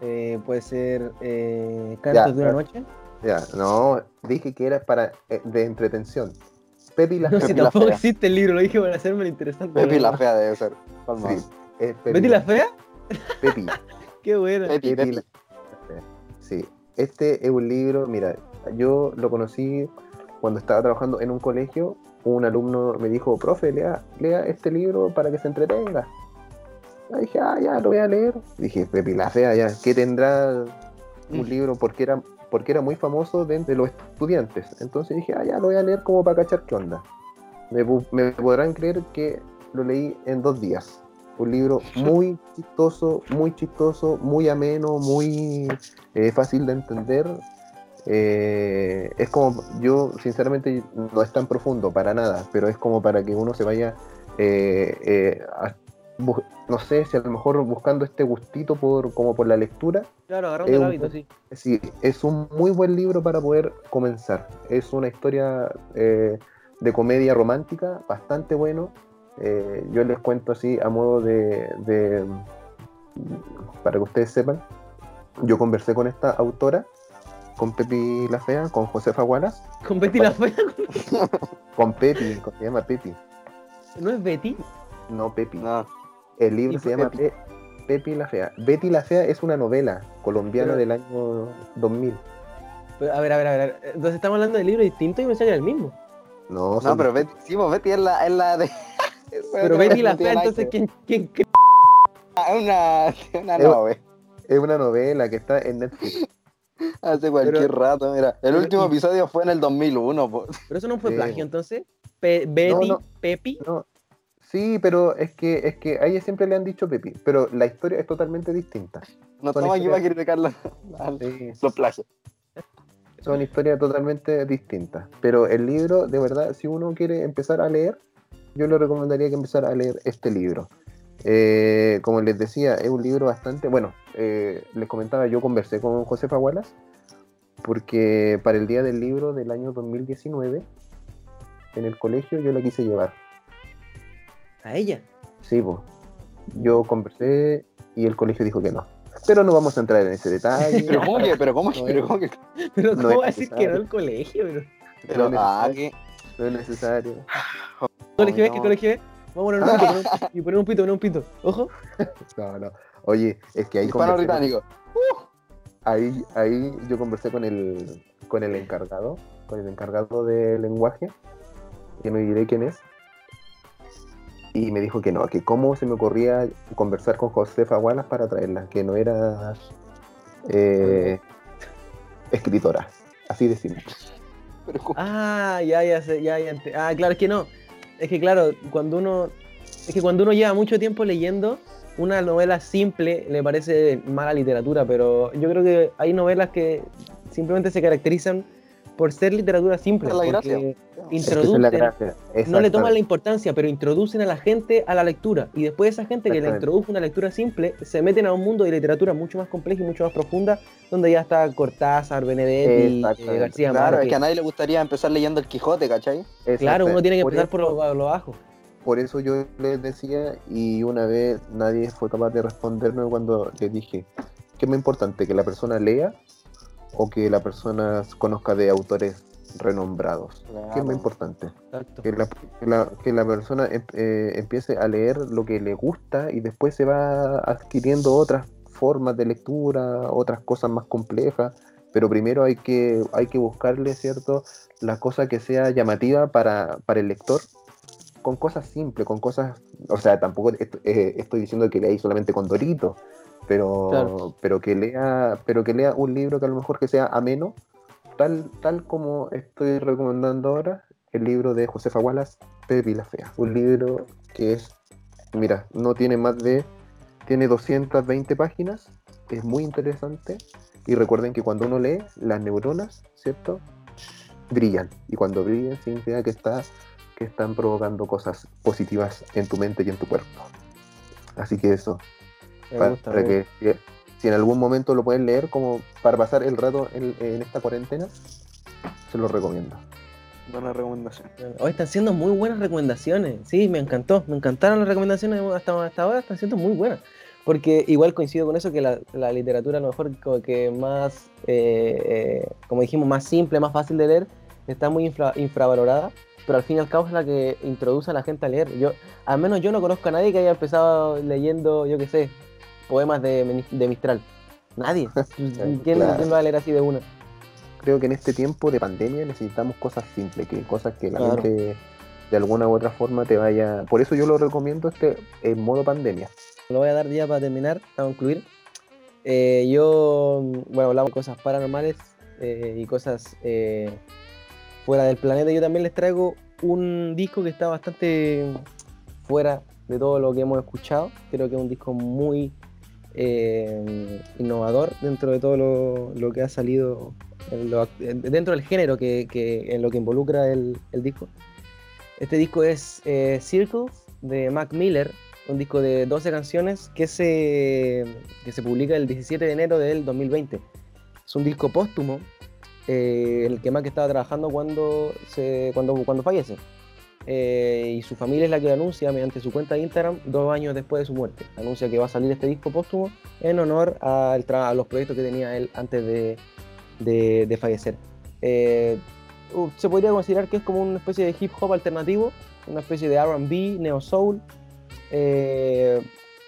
Eh, puede ser eh, Cantos de una noche. Ya, no, dije que era para eh, de entretención. Pepi la No, Pepi si la tampoco Fea. existe el libro, lo dije para hacerme lo interesante. Pepi la fea debe ser. Sí, es Pepi ¿Betty la fea? Pepi. <laughs> Qué buena. Pepi, Pepi Pepi. la- Sí, este es un libro, mira, yo lo conocí cuando estaba trabajando en un colegio. Un alumno me dijo, profe, lea, lea este libro para que se entretenga. Y dije, ah, ya, lo voy a leer. Dije, Pepi la Fea, ya, ¿qué tendrá un Mm. libro? Porque era, porque era muy famoso de entre los estudiantes. Entonces dije, ah, ya, lo voy a leer como para cachar qué onda. Me, me podrán creer que lo leí en dos días. Un libro <laughs> muy chistoso, muy chistoso, muy ameno, muy eh, fácil de entender. Eh, es como, yo sinceramente no es tan profundo para nada, pero es como para que uno se vaya, eh, eh, a- no sé, si a lo mejor buscando este gustito por, como por la lectura, Claro, agarrando el un- hábito, sí. Sí, es un muy buen libro para poder comenzar. Es una historia eh, de comedia romántica bastante bueno. Eh, yo les cuento así a modo de, de- para que ustedes sepan. Yo conversé con esta autora, con Pepi la Fea, con Josefa Wallace, Con Betty la fea. <laughs> con Pepi, con- se llama Pepi, ¿No es Betty? no Pepi. No, El libro se llama Pepi. Pe- Pepi la Fea. Betty la Fea es una novela colombiana Pero- del año 2000. Pero, a ver, a ver, a ver. Entonces estamos hablando de libros distintos y me sale el mismo. No, no son pero Betty, sí, pues Betty es la, es la de. <laughs> Pero Betty la fea, entonces, ¿quién, quién. <laughs> Es una, una novela. Es una novela que está en Netflix. <laughs> Hace cualquier Pero- rato, mira. El pero- último episodio fue en el 2001, po. Pero eso no fue Sí. plagio, entonces. Pe- Betty, no. Pepi. No, sí, pero es que es que a ella siempre le han dicho Pepi, pero la historia es totalmente distinta. No estamos aquí para criticar los plagios. son historias totalmente distintas. Pero el libro, de verdad, si uno quiere empezar a leer, yo le recomendaría que empezara a leer este libro. Eh, como les decía, es un libro bastante. Bueno, eh, les comentaba, yo conversé con Josefa Wallace, porque para el día del libro del año 2019, en el colegio, yo la quise llevar. A ella. Sí, pues. Yo conversé y el colegio dijo que no. Pero no vamos a entrar en ese detalle. <laughs> Pero ¿cómo que? Pero ¿cómo que? No Pero ¿cómo que? Pero No ¿cómo es va a decir que no necesario. al colegio? Pero... Pero, No es ah, necesario. que. No es necesario. ¿Colegio es? no. ¿Qué colegio es? Vamos a poner un pito, y poner un pito, poner un pito. Ojo. <laughs> No, no. Oye, es que ahí Hispano británico. ahí, ahí yo conversé con el, con el encargado, con el encargado de lenguaje, que no diré quién es, y me dijo que no, que cómo se me ocurría conversar con Josefa Wallace para traerla, que no era eh, escritora, así de simple. Pero ¿cómo? Ah, ya, ya, sé, ya, ya. Ah, claro, es que no. Es que claro, cuando uno. Es que cuando uno lleva mucho tiempo leyendo, una novela simple le parece mala literatura, pero yo creo que hay novelas que simplemente se caracterizan por ser literatura simple. Es la gracia. Es introducen, no le toman la importancia, pero introducen a la gente a la lectura. Y después esa gente que le introdujo una lectura simple, se meten a un mundo de literatura mucho más compleja y mucho más profunda, donde ya está Cortázar, Benedetti, eh, García Claro, es que a nadie le gustaría empezar leyendo el Quijote, ¿cachai? Claro, uno tiene que Por empezar eso- por lo, lo bajo. Por eso yo les decía, y una vez nadie fue capaz de responderme cuando les dije, ¿qué es más importante? ¿Que la persona lea o que la persona conozca de autores renombrados? ¿Qué es Claro. más importante? Que la, que la- que la persona em- eh, empiece a leer lo que le gusta y después se va adquiriendo otras formas de lectura, otras cosas más complejas, pero primero hay que, hay que buscarle, ¿cierto? La cosa que sea llamativa para, para el lector con cosas simples, con cosas, o sea, tampoco est- eh, estoy diciendo que leáis solamente con Dorito, pero, Claro. pero que lea, pero que lea un libro que a lo mejor que sea ameno, tal, tal como estoy recomendando ahora, el libro de Josefa Wallace, Pepe y la Fea. Un libro que es, mira, no tiene más de, tiene 220 páginas, es muy interesante, y recuerden que cuando uno lee, las neuronas, ¿cierto? Brillan, y cuando brillan significa que está que están provocando cosas positivas en tu mente y en tu cuerpo. Así que eso, Me para, gusta, para me que si, en algún momento lo pueden leer como para pasar el rato en, en esta cuarentena, se lo recomiendo. Buena recomendación. Hoy están siendo muy buenas recomendaciones. Sí, me encantó. Me encantaron las recomendaciones hasta, hasta ahora. Están siendo muy buenas. Porque igual coincido con eso que la, la literatura a lo mejor como que más, eh, eh, como dijimos, más simple, más fácil de leer, está muy infra- infravalorada. Pero al fin y al cabo es la que introduce a la gente a leer. Yo, al menos yo no conozco a nadie que haya empezado leyendo, yo qué sé, poemas de, de Mistral. Nadie. <laughs> ¿Quién, Claro. quién va a leer así de una? Creo que en este tiempo de pandemia necesitamos cosas simples, que cosas que la Claro. mente de alguna u otra forma te vaya. Por eso yo lo recomiendo este en modo pandemia. Lo voy a dar ya para terminar, para concluir. Eh, yo, bueno, hablamos de cosas paranormales eh, y cosas eh, fuera del planeta. Yo también les traigo un disco que está bastante fuera de todo lo que hemos escuchado. Creo que es un disco muy eh, innovador dentro de todo lo, lo que ha salido dentro del género que, en lo que involucra el, el disco. Este disco es eh, Circles de Mac Miller, un disco de 12 canciones que se, que se publica el 17 de enero del 2020. Es un disco póstumo, eh, el que Mac estaba trabajando cuando, se, cuando, cuando fallece. Eh, y su familia es la que anuncia mediante su cuenta de Instagram dos años después de su muerte. Anuncia que va a salir este disco póstumo en honor a los proyectos que tenía él antes de, de- fallecer. Eh, se podría considerar que es como una especie de hip hop alternativo, una especie de RB, neo soul, eh,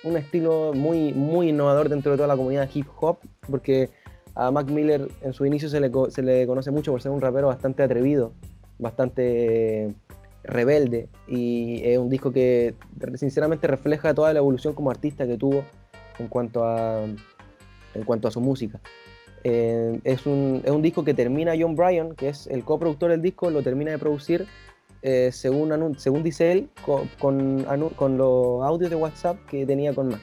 un estilo muy, muy innovador dentro de toda la comunidad hip hop, porque a Mac Miller en su inicio se le, se le conoce mucho por ser un rapero bastante atrevido, bastante rebelde, y es un disco que sinceramente refleja toda la evolución como artista que tuvo en cuanto a, en cuanto a su música. Eh, es, un, es un disco que termina John Bryan, que es el coproductor del disco, lo termina de producir, eh, según, según dice él, co- con, con los audios de WhatsApp que tenía con Mac.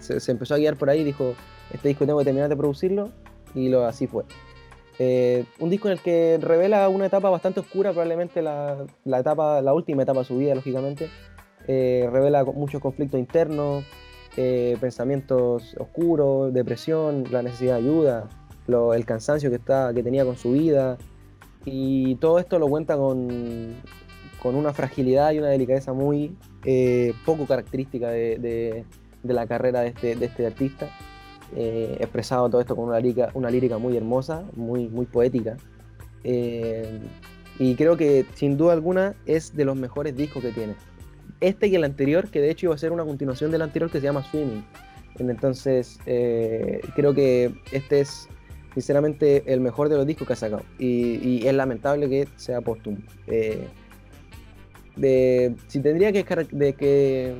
Se, se- empezó a guiar por ahí dijo, este disco tengo que terminar de producirlo, y lo, así fue. Eh, un disco en el que revela una etapa bastante oscura, probablemente la, etapa, la última etapa de su vida, lógicamente. Eh, revela muchos conflictos internos, eh, pensamientos oscuros, depresión, la necesidad de ayuda, el cansancio que, que tenía con su vida. Y todo esto lo cuenta con, con una fragilidad y una delicadeza muy poco característica de, de- de la carrera de este, de este artista. Eh, expresado todo esto con una lírica, una lírica muy hermosa, muy, muy poética. Eh, y creo que sin duda alguna es de los mejores discos que tiene. este y el anterior, que de hecho iba a ser una continuación del anterior que se llama Swimming. Entonces, eh, creo que este es sinceramente el mejor de los discos que ha sacado. Y, es lamentable que sea póstumo. De, si tendría que, de que,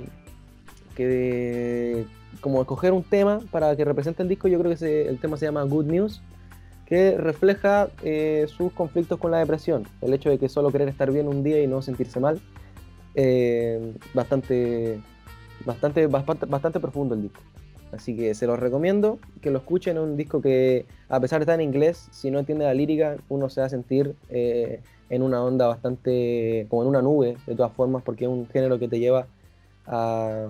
como escoger un tema para que represente el disco, yo creo que el tema se llama Good News, que refleja eh, sus conflictos con la depresión, el hecho de que solo querer estar bien un día y no sentirse mal, eh, bastante, bastante, bastante, bastante profundo el disco. Así que se los recomiendo que lo escuchen. Es un disco que, a pesar de estar en inglés, si no entiende la lírica, uno se va a sentir eh, en una onda bastante, como en una nube, de todas formas, porque es un género que te lleva a.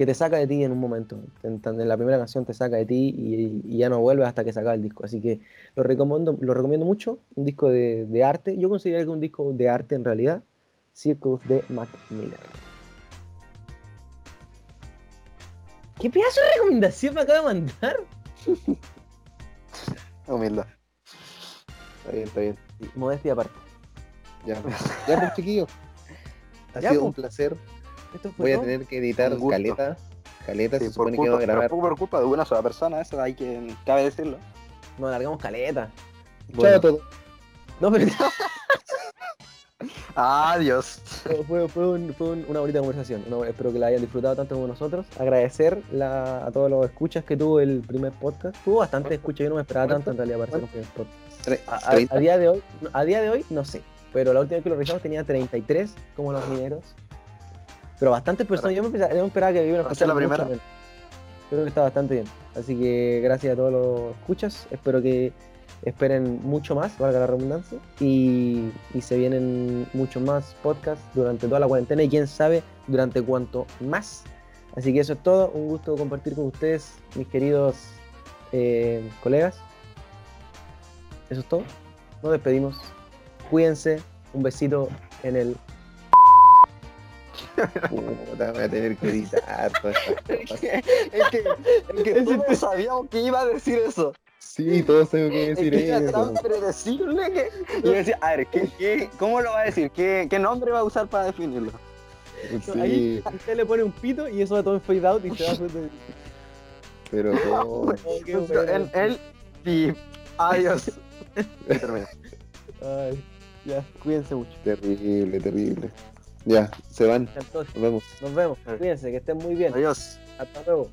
que te saca de ti en un momento. En, en la primera canción te saca de ti y, y ya no vuelves hasta que saca el disco. Así que lo recomiendo, lo recomiendo mucho. Un disco de, de arte. Yo considero que un disco de arte en realidad. Circus de Mac Miller. ¿Qué pedazo de recomendación me acaba de mandar? <laughs> Humildad. Está bien, está bien. Modestia aparte. Ya, ya pues chiquillos. Ha Ya, sido pues. un placer. Esto fue Voy a tener que editar caleta. Caleta, Sí, se supone que vamos a grabar. pero por culpa de una sola persona, eso hay que cabe decirlo. Nos alargamos caleta. Chao Bueno. a todos. No, pero <laughs> Adiós. fue, fue- fue un- fue un- una bonita conversación. No, espero que la hayan disfrutado tanto como nosotros. Agradecer la- a todos los escuchas que tuvo el primer podcast. Tuvo bastante escucha, yo no me esperaba tanto en realidad para ser un primer podcast. A día de hoy, a día de hoy no sé, pero la última vez que lo revisamos tenía 33 como los mineros. Pero bastantes personas, yo me pensaba- yo esperaba que iban a ser la primera. Creo que está bastante bien. Así que gracias a todos los escuchas. Espero que esperen mucho más, valga la redundancia. Y, y se vienen muchos más podcasts durante toda la cuarentena y quién sabe durante cuánto más. Así que eso es todo. Un gusto compartir con ustedes, mis queridos eh, colegas. Eso es todo. Nos despedimos. Cuídense. Un besito en el. Puta, voy a tener que editar todas estas <laughs> Es cosas. que, es que, es que todos sabíamos que iba a decir eso. Sí, todos tengo que Es decir que era eso. tan predecible que. Y yo decía, a ver, ¿qué, qué, cómo lo va a decir? ¿Qué, ¿Qué nombre va a usar para definirlo? Ahí Sí, usted le pone un pito y eso va todo en fade out y se va a hacer. pero <laughs> no. Oh. Él, él y adiós. <laughs> Ay, ya, cuídense mucho. Terrible, terrible. Ya, se van. Entonces, Nos vemos. nos vemos. Cuídense, que estén muy bien. Adiós. Hasta luego.